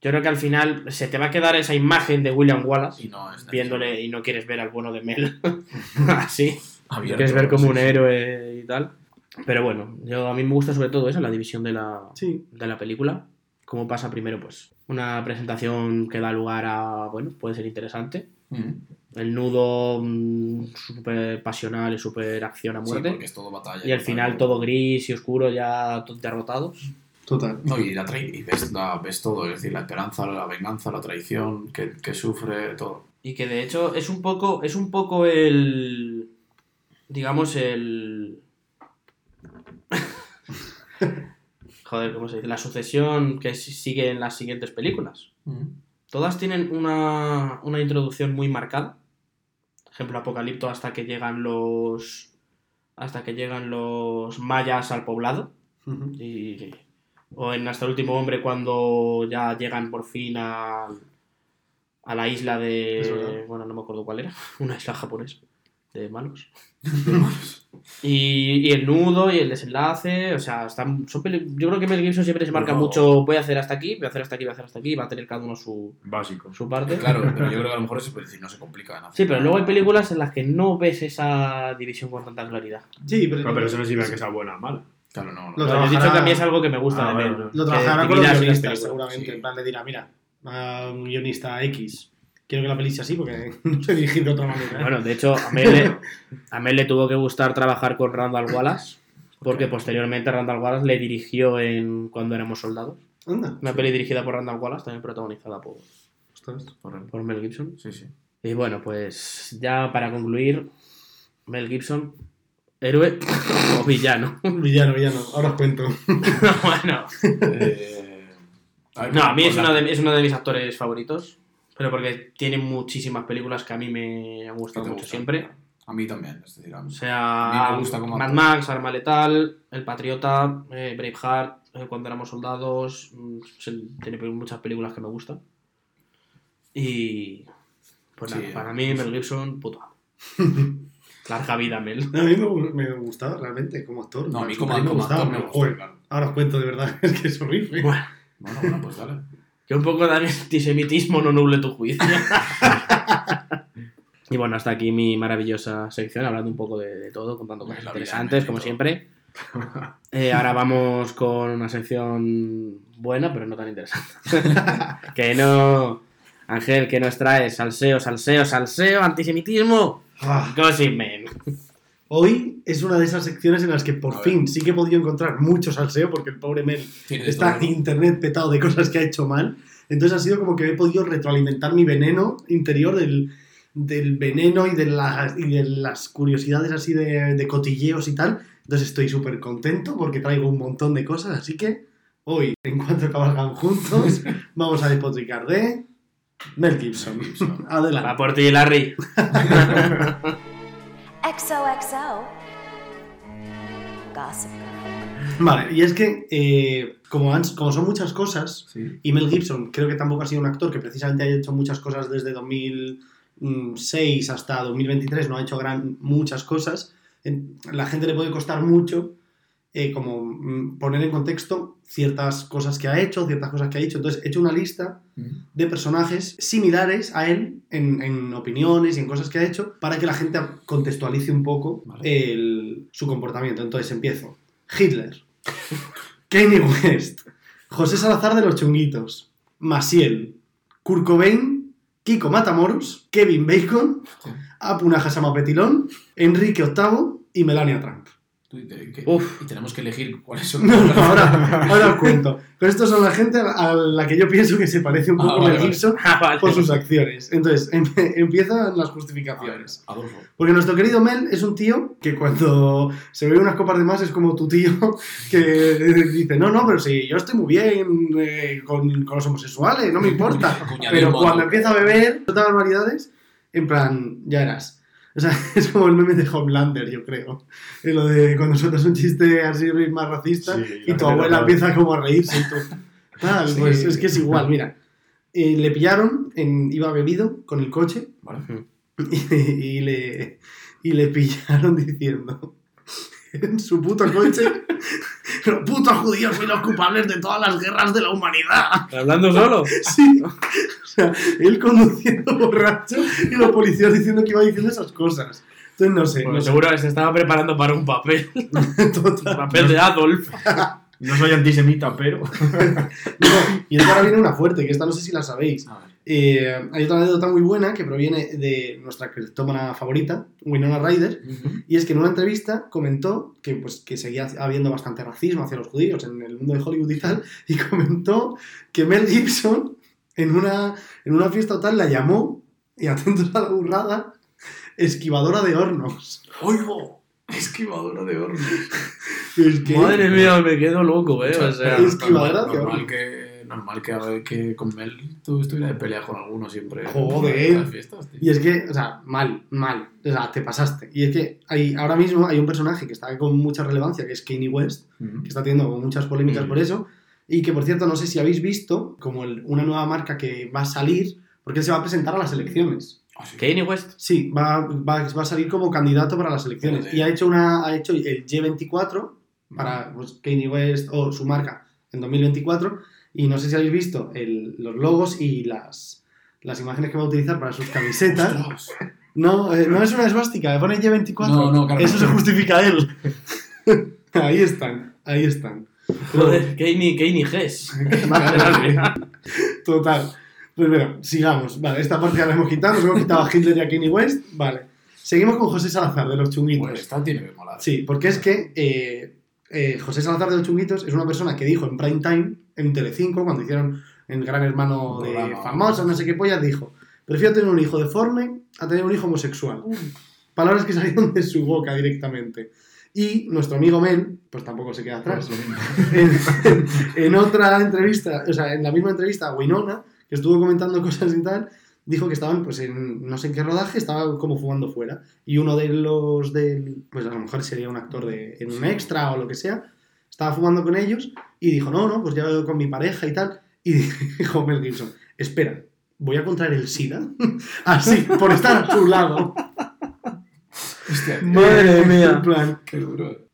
S2: Yo creo que al final se te va a quedar esa imagen de William Wallace
S3: Y no es
S2: viéndole y no quieres ver al bueno de Mel *laughs* así.
S3: abierto,
S2: quieres ver como
S3: sí,
S2: un héroe y tal. Pero bueno, yo a mí me gusta sobre todo eso, la división de la,
S5: Sí.
S2: de la película. Cómo pasa primero, pues, una presentación que da lugar a, bueno, puede ser interesante.
S3: Mm.
S2: El nudo mm, súper pasional y súper acción a
S3: Sí,
S2: muerte.
S3: porque es todo batalla.
S2: y al final todo gris y oscuro, ya todos derrotados.
S5: Total.
S3: No, y, la y ves, la- ves todo, es decir, la esperanza, la venganza, la traición, que, que sufre, todo.
S2: Y que de hecho es un poco, es un poco el, digamos el, *laughs* joder, ¿cómo se dice? La sucesión que si- sigue en las siguientes películas. Todas tienen una, una introducción muy marcada. Por ejemplo, Apocalipto hasta que llegan los, hasta que llegan los mayas al poblado. Y, o en Hasta el último hombre cuando ya llegan por fin a, a la isla de... Bueno, no me acuerdo cuál era. *laughs* Una isla japonesa. *laughs* De malos. y, y el nudo y el desenlace. O sea, están, son peli- yo creo que Mel Gibson siempre se marca
S3: No.
S2: mucho. Voy a hacer hasta aquí, voy a hacer hasta aquí, voy a hacer hasta aquí. Va a tener cada uno su,
S4: Básico.
S2: su parte.
S3: Claro, pero yo creo que a lo mejor *laughs* eso es decir, no se complica. ¿no?
S2: Sí, pero luego hay películas en las que no ves esa división con tanta claridad.
S5: Sí, pero,
S4: No, pero eso no significa que sea buena o mala.
S3: Claro, no. no.
S5: Lo
S2: yo he dicho
S5: trabajará-
S2: que a mí es algo que me gusta
S4: Ah,
S2: de Mel.
S4: vale.
S5: Lo trabajará con los guionistas, seguramente.
S3: sí.
S5: En plan, le dirá, mira, a un guionista X, quiero que la peli sea así porque *laughs* no sé dirigir de otra manera. ¿eh?
S2: Bueno, de hecho, a Mel, le, a Mel le tuvo que gustar trabajar con Randall Wallace, porque posteriormente Randall Wallace le dirigió en Cuando éramos soldados.
S5: Anda.
S2: Una peli dirigida por Randall Wallace, también protagonizada por,
S5: Ostras.
S3: Por-
S2: por Mel Gibson.
S3: Sí, sí.
S2: Y bueno, pues ya para concluir, Mel Gibson, héroe o villano. *laughs*
S5: Villano, villano. Ahora os cuento. *laughs*
S2: bueno,
S3: Eh,
S2: no, a mí es uno, de, es uno de mis actores favoritos, pero porque tiene muchísimas películas que a mí me han gustado mucho siempre.
S3: A mí también, es decir, a mí-
S2: O sea,
S3: A mí me gusta como
S2: Mad
S3: actor.
S2: Max, Arma Letal, El Patriota, eh, Braveheart, eh, Cuando éramos soldados. mm, se- Tiene muchas películas que me gustan. Y. Pues
S3: Sí,
S2: nada, para mí. Mel Gibson, puto. *laughs* Larga vida, Mel.
S5: A mí me, me gustaba realmente como actor.
S3: No, a mí como,
S5: peli
S3: como actor me claro.
S5: Ahora os cuento de verdad, *laughs* es que es horrible.
S2: Bueno,
S3: Bueno, bueno, pues dale.
S2: que un poco de antisemitismo no nuble tu juicio. *laughs* y bueno, hasta aquí mi maravillosa sección, hablando un poco de, de todo, contando cosas interesantes, como
S3: todo.
S2: siempre. *laughs* Eh, ahora vamos con una sección buena, pero no tan interesante. que no. Ángel, ¿qué nos traes? Salseo, salseo, salseo, antisemitismo.
S5: Ah,
S2: Gossip Man.
S5: hoy es una de esas secciones en las que por
S3: A ver.
S5: fin sí que he podido encontrar mucho salseo porque el pobre Mel está
S3: ¿no?
S5: internet petado de cosas que ha hecho mal. Entonces ha sido como que he podido retroalimentar mi veneno interior del, del veneno y de, las, y de las curiosidades así de, de cotilleos y tal. Entonces estoy súper contento porque traigo un montón de cosas. Así que hoy, en cuanto cabalgan juntos, *laughs* vamos a despotricar de Mel Gibson. *laughs*
S2: Va
S5: Adelante.
S2: por ti, Larry. *laughs*
S7: XOXO. Gossip.
S5: Vale, y es que eh, como, han- como son muchas cosas,
S3: Sí.
S5: Y Mel Gibson creo que tampoco ha sido un actor que precisamente haya hecho muchas cosas desde 2006 hasta 2023, no ha hecho gran, muchas cosas. La gente le puede costar mucho eh, como mm, poner en contexto ciertas cosas que ha hecho, ciertas cosas que ha dicho. Entonces he hecho una lista de personajes similares a él en, en opiniones y en cosas que ha hecho para que la gente contextualice un poco
S3: Vale.
S5: el- su comportamiento. Entonces empiezo. Hitler, *laughs* Kanye West, José Salazar de los Chunguitos, Masiel, Kurt Cobain, Kiko Matamoros, Kevin Bacon, Apuna Hasama Petilón, Enrique VIII y Melania Trump.
S3: Que-
S2: Uf.
S3: y tenemos que elegir cuáles son. *laughs*
S5: No, no, ahora, ahora os cuento. *laughs* Pero estos son la gente a la que yo pienso que se parece un
S3: Ah,
S5: poco
S3: vale,
S5: Mel
S3: vale.
S5: Gibson *laughs*
S2: Ah, vale.
S5: por sus acciones. Entonces, em- empiezan las
S3: A ver,
S5: justificaciones. Porque nuestro querido Mel es un tío que cuando se ve unas copas de más es como tu tío que dice, no, no, pero si yo estoy muy bien eh, con, con los homosexuales, no me importa. Pero cuando empieza a beber, todas barbaridades, en plan, ya eras. O sea, *laughs* es como el meme de Homelander, yo creo. En lo de cuando sueltas un chiste así más racista
S4: Sí,
S5: y tu abuela empieza como a reírse y tú... Total,
S3: Sí.
S5: pues es que es igual, mira. Eh, le pillaron, en, iba bebido con el coche
S3: Vale.
S5: y, *laughs* y le, y le pillaron diciendo *laughs* en su puto coche *laughs* los putos judíos son los culpables de todas las guerras de la humanidad.
S2: Hablando solo. *laughs*
S5: Sí. O sea, él conduciendo borracho y los policías diciendo que iba diciendo esas cosas. Entonces no sé,
S2: Bueno,
S5: no
S2: seguro que se estaba preparando para un papel. *laughs*
S5: Total.
S2: papel de Adolf.
S4: No soy antisemita, pero.
S5: No, y ahora viene una fuerte, que esta no sé si la sabéis.
S3: A ver.
S5: Eh, hay otra anécdota muy buena que proviene de nuestra criptómana favorita, Winona Ryder, y es que en una entrevista comentó que, pues, que seguía habiendo bastante racismo hacia los judíos en el mundo de Hollywood y tal, *laughs* y comentó que Mel Gibson en una, en una fiesta tal la llamó, y atentos a la burrada, esquivadora de hornos.
S3: ¡Oigo! Esquivadora de hornos. *laughs*
S5: Es que-
S2: Madre mía, me quedo loco, eh. O sea,
S5: Es que
S3: normal,
S5: iba a dar,
S3: normal que, normal que, que con Mel tú estuvieras de pelea con alguno siempre.
S5: Joder.
S3: En las fiestas, tío.
S5: Y es que, o sea, mal, mal. O sea, te pasaste. Y es que hay, ahora mismo hay un personaje que está con mucha relevancia, que es Kanye West, que está teniendo muchas polémicas
S2: Mm.
S5: por eso. Y que, por cierto, no sé si habéis visto como el- una nueva marca que va a salir, porque él se va a presentar a las elecciones.
S3: Sí.
S2: Kanye West.
S5: Sí, va, va, va a salir como candidato para las elecciones.
S3: Joder.
S5: Y ha hecho, una, ha hecho el G24 para pues, Kanye West o su marca en 2024. Y no sé si habéis visto el- los logos y las, las imágenes que va a utilizar para sus camisetas.
S3: Ostras.
S5: No, eh, no es una esvástica, pone G24.
S3: No, no.
S5: Eso se justifica él. *laughs* ahí están, ahí están.
S2: Joder, Hess. *laughs*
S5: Total. Pues bueno, sigamos. Vale, esta parte ya la hemos quitado. Nos hemos quitado a Hitler y a Kanye West. Vale. Seguimos con José Salazar de los chunguitos.
S3: Pues esta tiene que molar.
S5: Sí, porque es que eh, eh, José Salazar de los chunguitos es una persona que dijo en prime time, en Telecinco, cuando hicieron el Gran Hermano de famosos, no sé qué pollas, dijo, prefiero tener un hijo deforme a tener un hijo homosexual. Palabras que salieron de su boca directamente. Y nuestro amigo Mel, pues tampoco se queda atrás. en, en otra entrevista, o sea, en la misma entrevista Winona, que estuvo comentando cosas y tal, dijo que estaban, pues en no sé en qué rodaje, estaba como fumando fuera. Y uno de los del, pues a lo mejor sería un actor de, en un extra o lo que sea, estaba fumando con ellos y dijo, no, no, pues ya voy con mi pareja y tal. Y *laughs* dijo Mel Gibson, espera, voy a contraer el SIDA. *laughs* Así, por estar a su lado.
S3: Hostia,
S2: Madre mía.
S5: En plan,
S3: qué duro.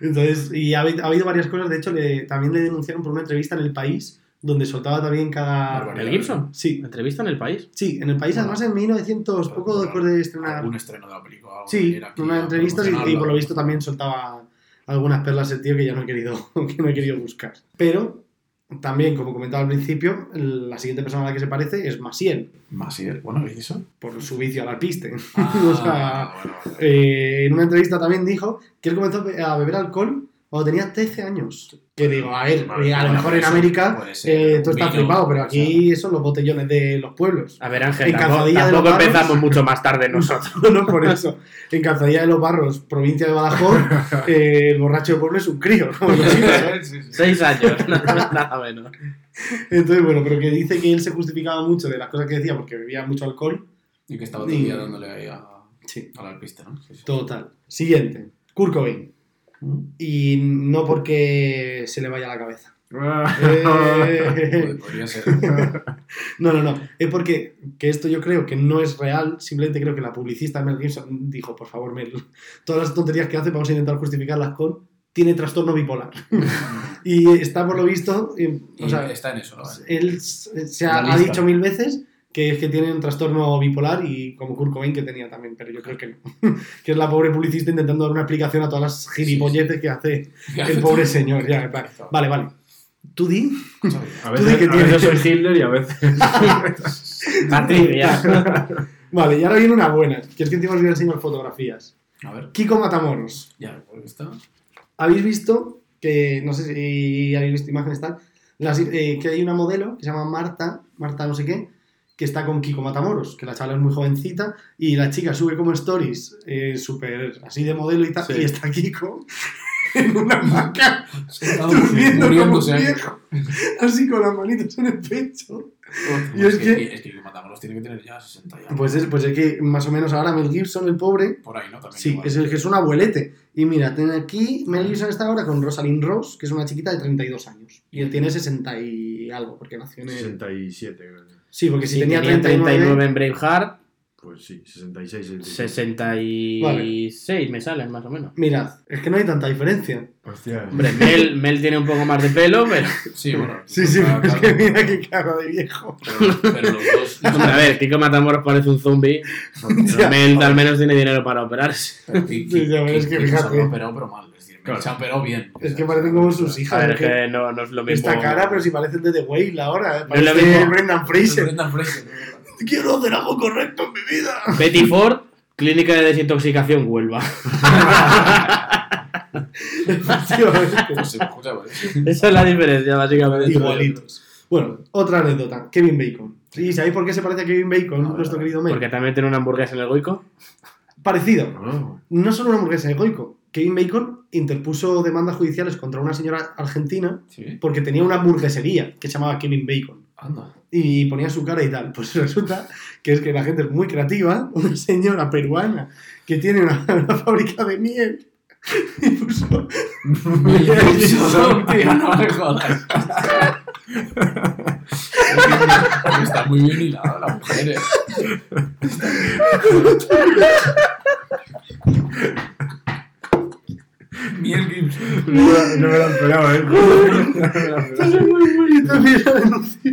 S5: entonces, y ha, habido- ha habido varias cosas, de hecho, le- también le denunciaron por una entrevista en El País, donde soltaba también cada...
S2: ¿El Gibson?
S5: Sí,
S2: Entrevista en el país.
S5: sí, en El País, además en 1900, poco después de estrenar...
S3: Algún estreno de la película.
S5: Sí,
S3: aquí
S5: una entrevista y, y por lo visto también soltaba algunas perlas el tío que ya no he querido, *laughs* que no he querido buscar. Pero también, como comentaba al principio, la siguiente persona a la que se parece es Masiel,
S3: Masier, bueno, ¿y eso?
S5: por su vicio al alpiste. *laughs*
S3: Ah,
S5: O sea,
S3: bueno, bueno.
S5: eh, en una entrevista también dijo que él comenzó a beber alcohol cuando tenía 13 años. Que digo, a ver,
S3: Vale,
S5: eh, a lo mejor en América eh, tú estás
S3: vino,
S5: flipado, pero
S3: o
S5: aquí son los botellones de los pueblos.
S2: A ver, Ángel,
S5: En
S2: tampoco,
S5: Calzadilla de
S2: tampoco
S5: los
S2: empezamos
S5: Barros.
S2: mucho más tarde *laughs* nosotros.
S5: no por eso. En Calzadilla de los Barros, provincia de Badajoz, *laughs* eh, el borracho de pueblo es un crío. *laughs*
S3: Sí, sí.
S2: Seis años, nada menos.
S5: Entonces, bueno, pero que dice que él se justificaba mucho de las cosas que decía porque bebía mucho alcohol.
S3: Y que estaba todo el día dándole ahí a,
S5: Sí.
S3: a la alpiste, ¿no? Sí, sí.
S5: Total. Siguiente. Kurt Cobain. Y no porque se le vaya la cabeza. Eh,
S3: Joder, *laughs* podría ser.
S5: no, no, no. Es porque que esto yo creo que no es real. Simplemente creo que la publicista Mel Gibson dijo, por favor, Mel, todas las tonterías que hace vamos a intentar justificarlas con tiene trastorno bipolar. *laughs* y está por lo visto,
S3: Y
S5: o sea,
S3: está en eso, ¿no?
S5: él se ha, dicho mil veces que es que tiene un trastorno bipolar y como Kurt Cobain que tenía también, pero yo creo que no. *laughs* que es la pobre publicista intentando dar una explicación a todas las gilipolleces que hace *laughs* el pobre señor. Ya, vale, vale. Tú di. *laughs*
S4: A
S5: Tú di
S4: veces,
S5: que
S4: a veces soy Hitler y a veces.
S2: Patricia.
S5: Vale, y ahora viene una buena, que es que encima os voy a enseñar fotografías.
S3: A ver,
S5: Kiko Matamoros.
S3: ya, pues está.
S5: ¿Habéis visto que, no sé si habéis visto imágenes tal, las- eh, que hay una modelo que se llama Marta, Marta no sé qué, que está con Kiko Matamoros, que la chavala es muy jovencita y la chica sube como stories eh, súper así de modelo y tal,
S2: Sí.
S5: y está Kiko *laughs* en una hamaca, durmiendo como un viejo, así con las manitas en el pecho.
S3: Y
S5: Y es que-
S3: Es que Matamoros tiene que tener ya 60 ya.
S5: Pues es, pues es que más o menos ahora Mel Gibson, el pobre,
S3: Por ahí, ¿no? También
S5: sí,
S3: igual.
S5: es el que es un abuelete. Y mira, tiene aquí, Mel Gibson está ahora con Rosalind Ross, que es una chiquita de 32 años. Y él tiene 60 y algo, porque nació en el...
S4: 67, creo.
S5: Sí, porque si
S2: Sí,
S5: tenía,
S2: tenía
S5: 39...
S2: 39 en Braveheart,
S4: Pues sí, 66, 67.
S2: 66 me salen más o menos.
S5: Mirad, es que no hay tanta diferencia.
S4: Hostia.
S2: Hombre, Mel, Mel tiene un poco más de pelo, pero.
S3: Sí, bueno.
S5: Sí, sí,
S3: cada-
S5: es que mira qué cara de viejo.
S3: Pero, pero los dos. *laughs*
S2: Hombre, a ver, Kiko Matamoros parece un zombie. *laughs* Pero Mel al menos tiene dinero para operarse.
S3: Y-
S5: Sí, ya ves que
S3: se
S5: fíjate.
S3: ha operado, pero mal.
S4: Claro.
S3: operado bien.
S5: Es que parecen como sus
S2: A
S5: hijas.
S2: ver,
S5: es
S2: es
S5: que
S2: que no, no es lo mismo.
S5: esta cara, pero si parecen de The Whale ahora. ¿eh?
S2: No es lo mismo.
S5: Brendan Fraser.
S3: Brendan Fraser. *laughs*
S5: Quiero hacer algo correcto en mi vida.
S2: Betty Ford, clínica de desintoxicación Huelva. *laughs* Esa es la diferencia, básicamente.
S5: Igualitos. Bueno, otra anécdota. Kevin Bacon. ¿Y sabéis por qué se parece a Kevin Bacon,
S3: A
S5: nuestro
S3: a
S5: querido Mel?
S2: Porque también tiene una hamburguesa en el goico.
S5: Parecido.
S4: No.
S5: No solo una hamburguesa de Goico. Kevin Bacon interpuso demandas judiciales contra una señora argentina
S3: Sí.
S5: porque tenía una hamburguesería que se llamaba Kevin Bacon.
S3: Anda.
S5: y ponía su cara y tal. *laughs* Pues resulta que es que la gente es muy creativa, una señora peruana que tiene una, *laughs* una fábrica de miel *laughs* y puso
S3: Tío, no me jodas. Está muy bien hilada la mujer, eh. *laughs* Miel Gibson.
S4: No me la- *laughs* no me la esperaba, ¿eh?
S5: y también la denunció.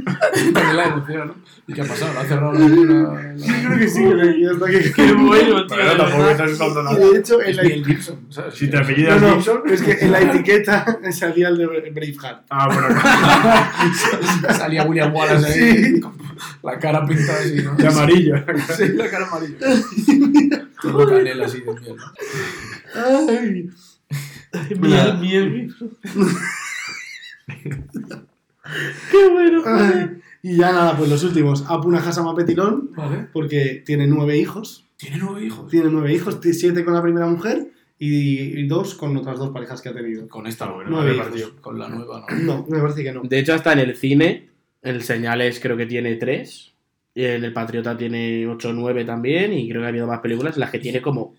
S3: También la denunciaron, ¿no? ¿Y qué ha pasado? ¿La ha cerrado la la-
S5: Yo creo que sí, que ya está que
S2: Qué bueno, tío.
S4: Pero tampoco estás usando nada.
S5: de hecho, en la,
S3: Miel Gibson, ¿sabes?
S4: Si te
S5: no,
S4: apellidas
S5: no,
S4: Gibson.
S5: es que en la etiqueta *laughs* salía el de Braveheart.
S4: Ah, bueno,
S3: Salía William Wallace ahí, la cara pintada así, ¿no?
S4: de amarillo.
S3: Sí, la cara amarilla. Todo canela así de miel. ¿no?
S5: Ay.
S2: Miel, miel. *laughs* Qué bueno.
S5: Ay. Y ya nada, pues los últimos. Apuna Hasama Petilón,
S3: Vale.
S5: porque tiene nueve hijos.
S3: Tiene nueve hijos.
S5: Tiene nueve hijos, siete con la primera mujer y, y dos con otras dos parejas que ha tenido.
S3: Con esta,
S5: Nueve
S4: repartido.
S3: Con la nueva, ¿no?
S5: No, me parece que no.
S2: De hecho, hasta en el cine, el Señales creo que tiene tres. Y en el Patriota tiene 8 o 9 también. Y creo que ha habido más películas en las que tiene como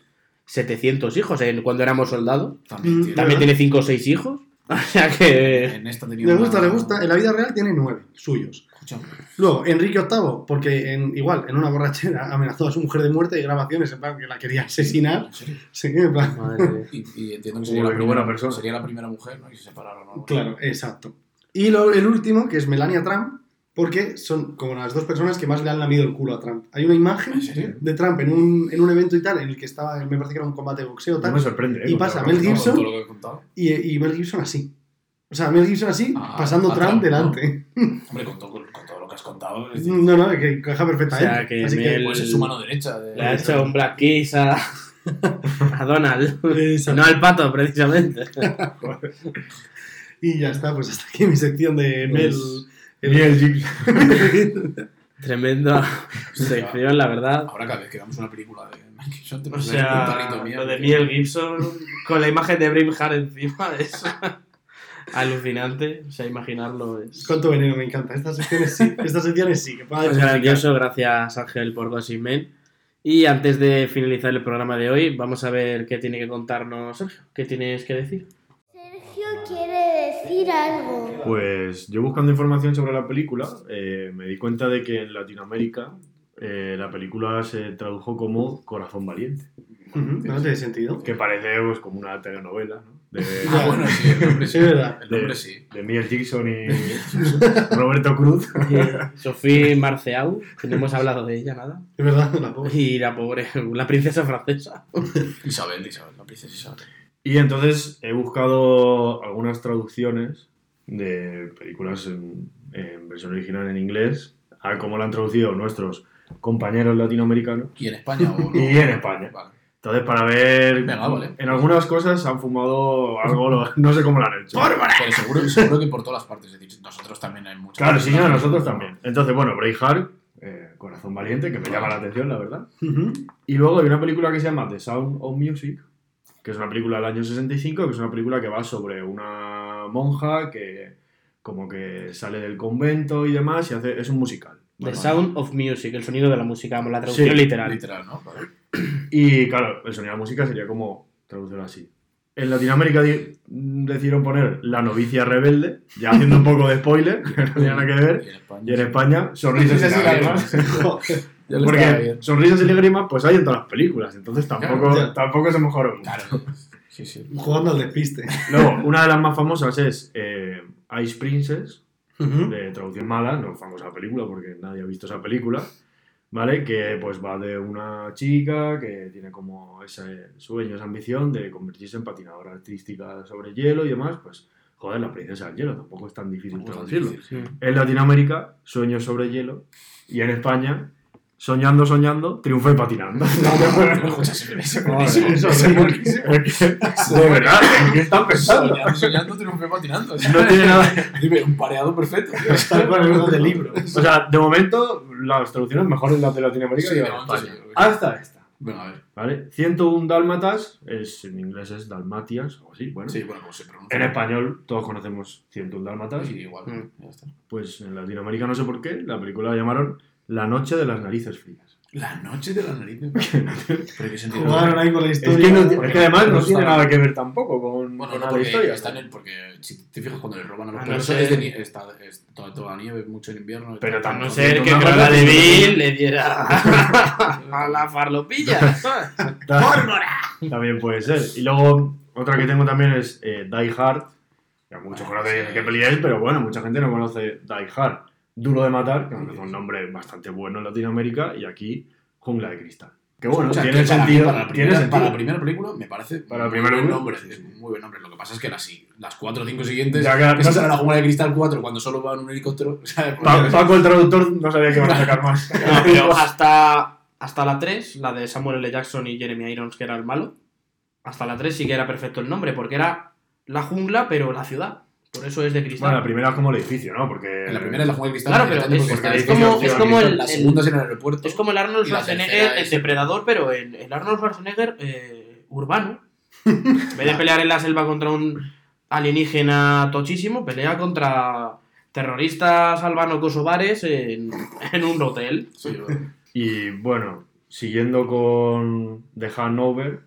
S2: 700 hijos. En Cuando éramos soldados.
S3: También
S5: Mm,
S3: tiene.
S2: También tiene 5 o 6 hijos. *laughs* O sea que.
S3: En esta tenía
S5: Le
S3: una-
S5: gusta, le gusta. En la vida real tiene nueve suyos.
S3: Escucha,
S5: Luego, Enrique VIII, porque en, igual, en una borrachera *laughs* amenazó a su mujer de muerte y grabaciones en plan que la quería asesinar. Sí, en plan.
S2: Madre mía. *laughs*
S3: Y, y entiendo que sería,
S4: Uy,
S3: la primera,
S4: buena persona.
S3: sería la primera mujer, ¿no? Y se separaron, ¿no?
S5: Claro, exacto. Y lo- el último, que es Melania Trump, porque son como las dos personas que más le han lamido el culo a Trump. Hay una imagen de Trump en un, en un evento y tal, en el que estaba, me parece que era un combate de boxeo
S4: No
S5: tal,
S4: me sorprende, ¿eh?
S5: Y pasa, Mel Gibson.
S3: con todo lo que he contado.
S5: y, y Mel Gibson así. O sea, Mel Gibson así,
S3: Ah,
S5: pasando Trump,
S3: Trump,
S5: delante.
S3: Hombre, con todo, con todo lo que has contado. Decir,
S5: No, no, que encaja
S2: O
S5: perfectamente.
S2: sea, que
S5: Así que,
S3: pues es su mano derecha. De,
S2: Le ha hecho un Black Kiss a, a Donald. No al pato, precisamente. *laughs*
S5: Y ya está, pues hasta aquí mi sección de Mel.
S4: Pues, Miel Gibson. *laughs*
S2: Tremendo sección, la verdad.
S3: Ahora cada vez que vemos una película de Mel Gibson
S2: O
S3: pones un
S2: sea,
S3: mío.
S2: lo de Miel Gibson con la imagen de Braveheart encima *laughs* es alucinante. O sea, imaginarlo es,
S5: Cuánto veneno me encanta. Estas secciones sí. Estas secciones sí. Que pueda
S2: es
S5: justificar.
S2: grandioso. Gracias, Ángel, por Gossip Men. Y antes de finalizar el programa de hoy, vamos a ver qué tiene que contarnos Sergio. ¿Qué tienes que decir?
S8: Decir algo.
S4: Pues yo buscando información sobre la película, eh, me di cuenta de que en Latinoamérica eh, la película se tradujo como Corazón Valiente,
S5: No tiene sentido.
S4: que parece pues, como una telenovela, ¿no? De, *laughs*
S3: Ah, bueno, sí, el nombre sí.
S5: Es verdad.
S3: El nombre sí.
S4: de Mel Gibson y *laughs* Roberto Cruz.
S2: Sofía Marceau, que no hemos hablado de ella nada.
S5: Es verdad, la pobre.
S2: Y la pobre, la princesa francesa.
S3: Isabel, Isabel, la princesa Isabel.
S4: Y entonces he buscado algunas traducciones de películas en, en versión original en inglés, a cómo la han traducido nuestros compañeros latinoamericanos
S3: ¿Y en España o *laughs* no?
S4: y en España.
S3: Vale.
S4: Entonces, para ver.
S3: Venga, vale.
S4: En algunas cosas han fumado algo, *laughs* no sé cómo lo han hecho.
S3: Pero seguro, seguro que por todas las partes. Es decir, nosotros también hay muchas.
S4: Claro, sí, no, nosotros también. Entonces, bueno, Braveheart, eh, Corazón Valiente, que me llama la atención, la verdad.
S5: Ujú.
S4: Y luego hay una película que se llama The Sound of Music, que es una película del año 65, que es una película que va sobre una monja que como que sale del convento y demás y hace, es un musical.
S2: The. Sound of Music, el sonido de la música, vamos, la traducción
S4: Sí,
S2: literal.
S3: Literal, ¿no? Vale.
S4: Y claro, el sonido de la música sería como traducirlo así. En Latinoamérica di- decidieron poner La novicia rebelde, ya haciendo un poco de spoiler, *laughs* que no tenía nada que ver.
S3: Y en España.
S4: Y en España, sonrisas y lágrimas. *laughs* Porque
S3: bien.
S4: sonrisas y lágrimas, pues hay en todas las películas. Entonces tampoco,
S5: Claro.
S4: tampoco se mejoró mucho.
S3: Claro. Sí, sí.
S5: Jugando al despiste.
S4: Luego, una de las más famosas es eh, Ice Princess, de traducción mala, no famosa película porque nadie ha visto esa película, ¿vale? Que pues va de una chica que tiene como ese sueño, esa ambición de convertirse en patinadora artística sobre hielo y demás, pues joder, la princesa del hielo, tampoco es tan difícil traducirlo.
S3: sí.
S4: En Latinoamérica, sueños sobre hielo, y en España, soñando, soñando, triunfé patinando. De verdad, ¿en qué están pensando?
S3: Soñando, soñando, triunfé patinando.
S4: No tiene nada.
S3: Dime, un pareado perfecto.
S5: Está con el del libro.
S4: O sea, de momento, las traducciones mejores las de Latinoamérica
S3: Sí,
S4: que
S3: de
S4: España.
S3: sí.
S4: Hasta esta.
S3: Bueno, a ver.
S4: ¿Vale? 101 dálmatas, es, en inglés es dalmatias, o así, bueno.
S3: Sí, bueno, pues se pronuncia.
S4: En español todos conocemos 101 dálmatas.
S3: Sí, igual.
S2: Mm.
S3: Ya está.
S4: Pues en Latinoamérica no sé por qué, la película la llamaron La noche de las narices frías.
S3: La noche de las narices. *laughs* ¿Pero qué sentido?
S5: Jugaron ahí con la
S4: Es
S5: historia.
S4: que, no- es que además no tiene nada que ver tampoco con,
S3: Bueno,
S4: con
S3: no,
S4: la
S3: porque
S4: historia.
S3: está en el, porque si te fijas cuando le roban a los
S2: A no
S3: perros
S2: ser-
S3: es de nie- está, es toda, toda la nieve, mucho en invierno.
S4: Pero tan-
S2: A no ser que Cruella
S4: mala
S2: de
S4: película.
S2: Vil le diera a la farlopilla. *laughs*
S4: También puede ser. Y luego, otra que tengo también es eh, Die Hard. Ya muchos
S3: Ah,
S4: conocen
S3: sí.
S4: qué peli es, pero bueno, mucha gente no conoce Die Hard. Duro de matar, que es un nombre bastante bueno en Latinoamérica, y aquí Jungla de Cristal. Que bueno,
S3: O sea,
S4: tiene
S3: que para mí,
S4: sentido.
S3: Para la,
S4: tiene
S3: primera,
S4: sentido.
S3: para la primera película me parece
S4: Para la
S3: muy buen
S4: película,
S3: nombre. es muy buen nombre. Lo que pasa es que las, las cuatro o cinco siguientes
S4: Ya,
S3: que
S4: no
S3: se la jungla de cristal 4 cuando solo va en un helicóptero. *laughs*
S4: Paco el traductor no sabía que iban a sacar más. *laughs*
S2: No, pero hasta, hasta la 3, la de Samuel L. Jackson y Jeremy Irons, que era el malo, hasta la 3 sí que era perfecto el nombre, porque era la jungla, pero la ciudad. Por eso es de
S4: Bueno,
S2: cristal.
S4: la primera es como el edificio, ¿no? Porque.
S3: En la primera es la jungla de cristal.
S2: Claro, pero es-
S4: como-
S3: está-
S4: es como
S2: el-
S3: La
S2: el-
S3: segunda es en el aeropuerto.
S2: es como el Arnold Schwarzenegger, el depredador, pero el, el Arnold Schwarzenegger eh, urbano. *laughs* En vez de pelear en la selva contra un alienígena tochísimo, pelea contra terroristas albano-kosovares en, *laughs* en un hotel.
S3: Sí, vale.
S4: Y bueno, siguiendo con The Hanover,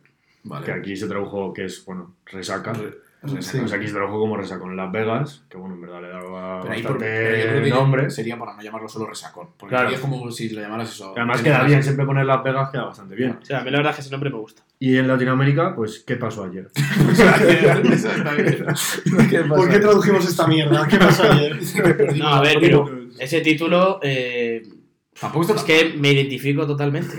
S3: Vale.
S4: que aquí se tradujo, que es, bueno, resaca.
S3: Re- resaca.
S5: Sí.
S4: Aquí se tradujo como resacón en Las Vegas, que bueno, en verdad le daba
S3: Pero ahí por,
S4: bastante
S3: pero yo creo que
S4: nombre.
S3: sería para no llamarlo solo resacón. Porque
S4: Claro.
S3: es como si lo llamaras eso.
S4: Además queda bien, siempre poner Las Vegas queda bastante bien.
S2: O sea, a mí la verdad es que ese nombre me gusta.
S4: Y en Latinoamérica, pues, ¿qué pasó ayer? *laughs*
S3: Exactamente. *laughs* ¿Qué?
S5: ¿Por qué tradujimos esta mierda? ¿Qué pasó ayer? *laughs*
S2: No, a ver, pero ese título eh,
S3: Tampoco está
S2: es que me identifico totalmente.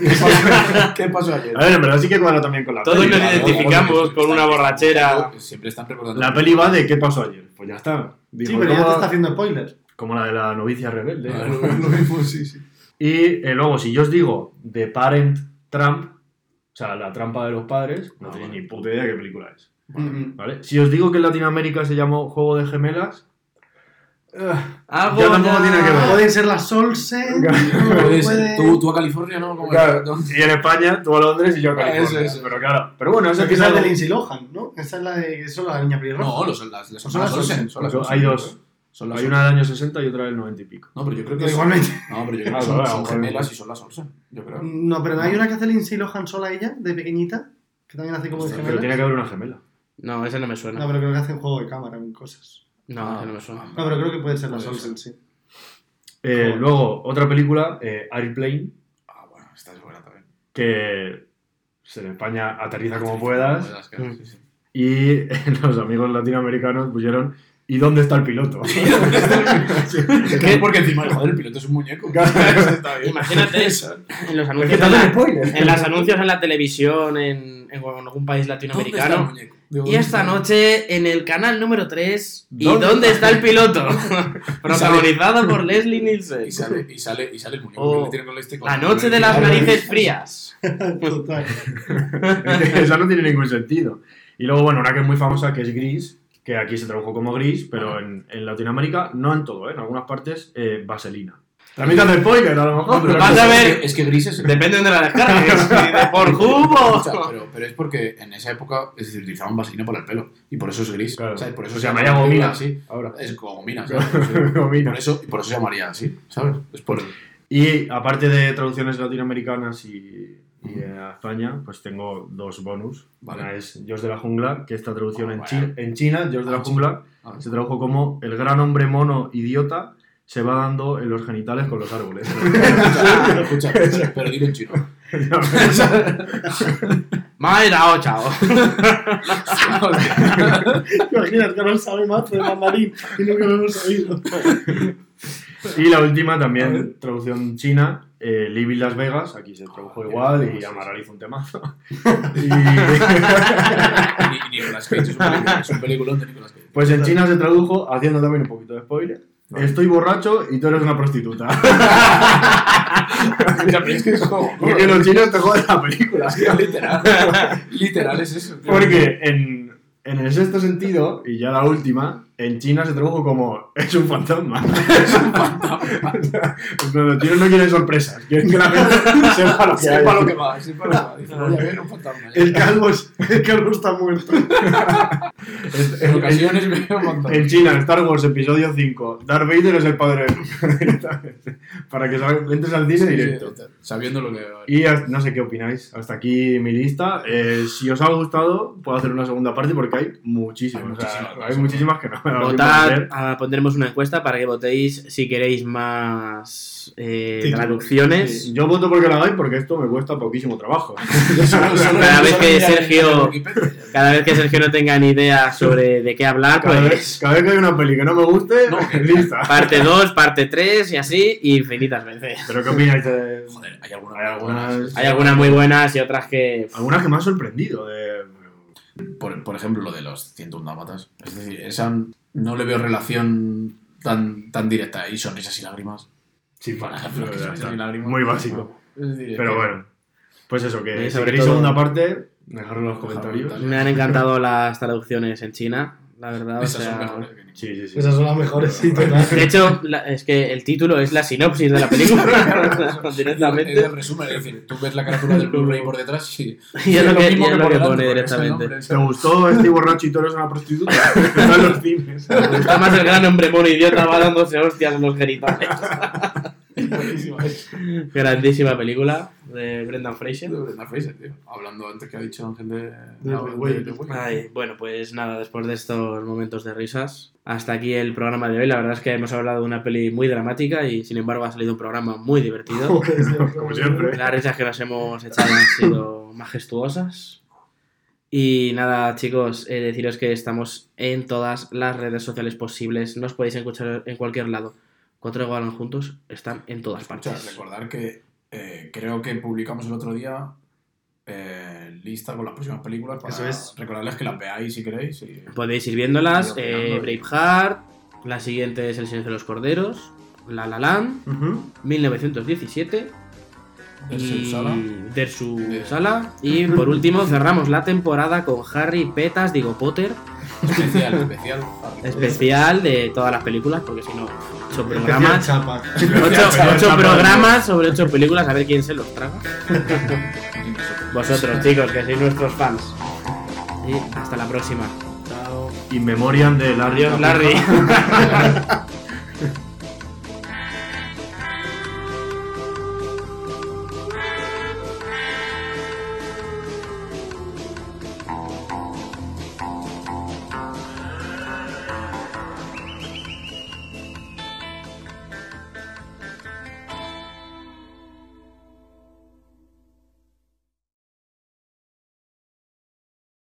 S3: ¿Qué pasó ayer?
S4: A ver, en verdad sí que cuadra también con la
S2: Todos
S4: peli.
S2: nos
S4: Claro,
S2: identificamos con una borrachera.
S3: Siempre están recordando.
S4: La peli va de ¿qué pasó ayer? Pues ya está. Digo,
S5: Sí, pero ya te está haciendo spoiler.
S4: como la de la novicia rebelde.
S3: Ah, lo, lo mismo, sí, sí.
S4: Y eh, luego, si yo os digo The Parent Trump, o sea, la trampa de los padres, no
S3: Ah,
S4: tenéis ni puta idea qué película es.
S5: Mm,
S4: ¿Vale? Si os digo que en Latinoamérica se llamó Juego de Gemelas,
S2: Algo
S4: Ya tampoco tiene que ver.
S5: Pueden ser las Olsen.
S3: Puede ser. *laughs*
S5: puede-
S3: Tú, tú a California, ¿no? Como
S4: claro, y en España, tú a Londres y yo a
S3: Ah,
S4: California.
S3: eso, eso.
S4: Pero claro, pero bueno,
S5: Esa es la de Lindsay Lohan, ¿no? Esa es la de. Eso es la niña pelirroja.
S3: No, los, las, las,
S5: Son
S3: las
S5: las
S3: Olsen.
S5: Olsen.
S3: Son las
S4: Hay dos.
S3: Son las
S4: Hay una del año 60 y otra del 90 y pico.
S3: No, pero yo creo que
S5: igualmente.
S3: No, pero yo creo
S4: Ah,
S3: que son, son gemelas y son las Olsen. Yo creo.
S5: No, pero hay una que hace Lindsay Lohan sola ella, de pequeñita, que también hace como de
S3: Hostia,
S4: Pero tiene que haber una gemela.
S2: No, ese no me suena.
S5: No, pero creo que hacen juego de cámara en cosas.
S2: No, ese no me suena.
S5: No, pero creo que puede ser las Olsen, sí.
S4: Eh, luego, otra película, eh, Airplane,
S3: Ah, bueno, esta es buena también.
S4: que se en España aterriza como puedas.
S3: Puedas, claro, sí, sí.
S4: Y *laughs* los amigos latinoamericanos pusieron ¿Y dónde está el piloto? *laughs*
S3: Es que porque encima, joder, el piloto es un muñeco. *laughs*
S2: Imagínate
S3: Eso.
S2: en los anuncios, en, la- en los anuncios en la televisión, en, en algún país
S3: ¿Dónde está el
S2: latinoamericano.
S3: Digo,
S2: Y
S3: ¿dónde
S2: esta noche en el canal número 3. ¿Y
S4: ¿Dónde
S2: dónde está el piloto? *laughs* Protagonizada por Leslie Nielsen.
S3: Y sale, y sale, y sale el muñeco
S2: Oh,
S3: que le tiene con este con
S2: La noche de las narices frías. *laughs*
S5: Total. *laughs*
S4: Eso no tiene ningún sentido. Y luego, bueno, una que es muy famosa que es Gris, que aquí se tradujo como Gris, pero en Latinoamérica, no en todo, ¿eh? en algunas partes, eh, Vaselina. También te hace spoiler, a lo mejor.
S3: Pero
S2: Vas
S3: es
S2: a
S3: que-
S2: ver.
S3: Es que Gris es.
S2: Depende de la descargues. *laughs* de por jugo.
S3: Escucha, pero, pero es *laughs* porque en esa época es decir, utilizaban vaselina para el pelo y por eso es gris.
S4: Claro.
S3: ¿sabes? Por eso
S4: Se
S3: se
S4: llamaría
S3: llama
S4: gomina.
S3: así.
S4: Ahora.
S3: Es como gomina, *laughs* ¿sabes? Por eso-
S4: Gomina.
S3: Por eso, y por eso se llamaría así, ¿sabes? Es por.
S4: Y aparte de traducciones latinoamericanas y, y a España, pues tengo dos bonus.
S3: Vale.
S4: Una es Dios de la Jungla, que esta traducción
S3: Ah,
S4: en,
S3: bueno.
S4: Chi- en China, Dios de
S3: Ah,
S4: la
S3: sí.
S4: Jungla,
S3: Ah.
S4: se tradujo como el gran hombre mono idiota se va dando en los genitales con los árboles. *laughs*
S3: Escucha, escucha, pero dilo en chino. *laughs*
S2: Mae Dao Chao. *laughs*
S5: Imaginas que no sabe más de mandarín y nunca lo hemos oído.
S4: y la última también, traducción china, eh, Living Las Vegas, aquí se tradujo igual y Amaral hizo un temazo. Y-
S3: Ni- Nicolas Cage es un, película, es un peliculón de Nicolas Cage.
S4: Pues en China se tradujo, haciendo también un poquito de spoiler. Estoy borracho y tú eres una prostituta. *laughs*
S3: es que es como.
S4: Porque los chinos te joden la película.
S3: Es que literal. *laughs* Literal es eso. tío.
S4: Porque en, en el sexto sentido, y ya la última, en China se tradujo como es un fantasma. *laughs* es un fantasma. los chinos no quieren sorpresas, quieren que la gente *laughs* sepa lo que hay.
S3: Sepa lo que va, sepa lo que va. Dice, voy a ver un fantasma.
S5: El calvo, es- el calvo está muerto. *laughs*
S4: Es-
S3: En
S4: en,
S3: ocasiones veo un fantasma.
S4: en China, Star Wars, episodio 5, Darth Vader es el padre de. Para que entres al cine
S3: Sí,
S4: directo.
S3: sí, Sabiendo lo que.
S4: Y no sé qué opináis. Hasta aquí mi lista. Eh, si os ha gustado, puedo hacer una segunda parte porque hay muchísimas.
S3: Hay
S4: o sea,
S3: muchísimas,
S4: hay muchísimas que no a leer.
S2: ah, pondremos una encuesta para que votéis si queréis más eh, traducciones.
S4: Yo voto porque la hagáis porque esto me cuesta poquísimo trabajo. *laughs*
S2: Cada vez que Sergio- Cada vez que Sergio no tenga ni idea sobre de qué hablar,
S4: Cada vez,
S2: pues
S4: cada vez que hay una peli que no me guste,
S3: No, *laughs*
S4: lista.
S2: parte 2, parte 3 y así infinitas veces.
S4: Pero ¿qué opináis de...?
S3: Joder, hay algunas.
S4: Hay algunas-
S2: Hay algunas muy buenas y otras que...
S4: Algunas que me han sorprendido. De...
S3: Por, por ejemplo, lo de los 101 dálmatas. Es decir, esa no le veo relación tan, tan directa. Y sonrisas y lágrimas.
S4: Sí, para
S3: ejemplo, que sonrisas y lágrimas.
S4: Muy básico.
S3: Decir,
S4: Pero
S3: que-
S4: bueno. Pues eso, que
S2: Y
S4: si
S2: sobre
S4: queréis
S2: todo-
S4: segunda parte, dejadlo en los comentarios.
S2: Me han encantado las traducciones en China, la verdad. o
S3: Esas son
S2: sea-
S3: mejores que ni-
S4: Sí, sí, sí.
S5: Esas son las mejores, sí, total.
S2: De hecho, la- es que el título es la sinopsis de la película *laughs* *laughs*
S3: Es
S2: directamente.
S3: el resumen, es decir, tú ves la carátula del Blu-ray por detrás y, *laughs*
S2: Y es lo que, es lo que pone
S3: es
S2: directamente.
S3: nombre,
S4: ¿Te gustó este borracho y tú eres una prostituta? Está en los cines.
S2: Está más el gran hombre mono idiota va dándose hostias en los genitales.
S3: Es.
S2: Grandísima película de Brendan Fraser.
S3: De Brendan Fraser, tío. Hablando antes que ha dicho Ángel de...
S5: De
S3: de- de.
S2: Ay, bueno, pues nada, después de estos momentos de risas, hasta aquí el programa de hoy. La verdad es que hemos hablado de una peli muy dramática y sin embargo ha salido un programa muy divertido. *laughs*
S4: Como siempre.
S2: Las risas que nos hemos echado han sido majestuosas. Y nada, chicos, eh, deciros que estamos en todas las redes sociales posibles. Nos podéis escuchar en cualquier lado. Cuatro Galan juntos están en todas
S3: O sea,
S2: partes.
S3: recordar que eh, creo que publicamos el otro día eh, lista con las próximas películas para
S5: Eso es.
S3: recordarles que las veáis si queréis. y-
S2: Podéis ir viéndolas. Eh. Braveheart. La siguiente es El Silencio de los Corderos. La La Land.
S5: Ujú.
S2: 1917.
S3: Dersu
S2: y
S3: Sala.
S2: Dersu
S3: De-
S2: Sala. Y por último cerramos la temporada con Harry Petas, digo Potter.
S3: Especial, *laughs* especial.
S2: Especial de todas las películas, porque si no, ocho programas. ocho programas sobre ocho películas, a ver quién se los traga. *laughs* Vosotros, chicos, que sois nuestros fans. Y hasta la próxima. Chao.
S4: In memoriam de Larry.
S2: Larry. *laughs*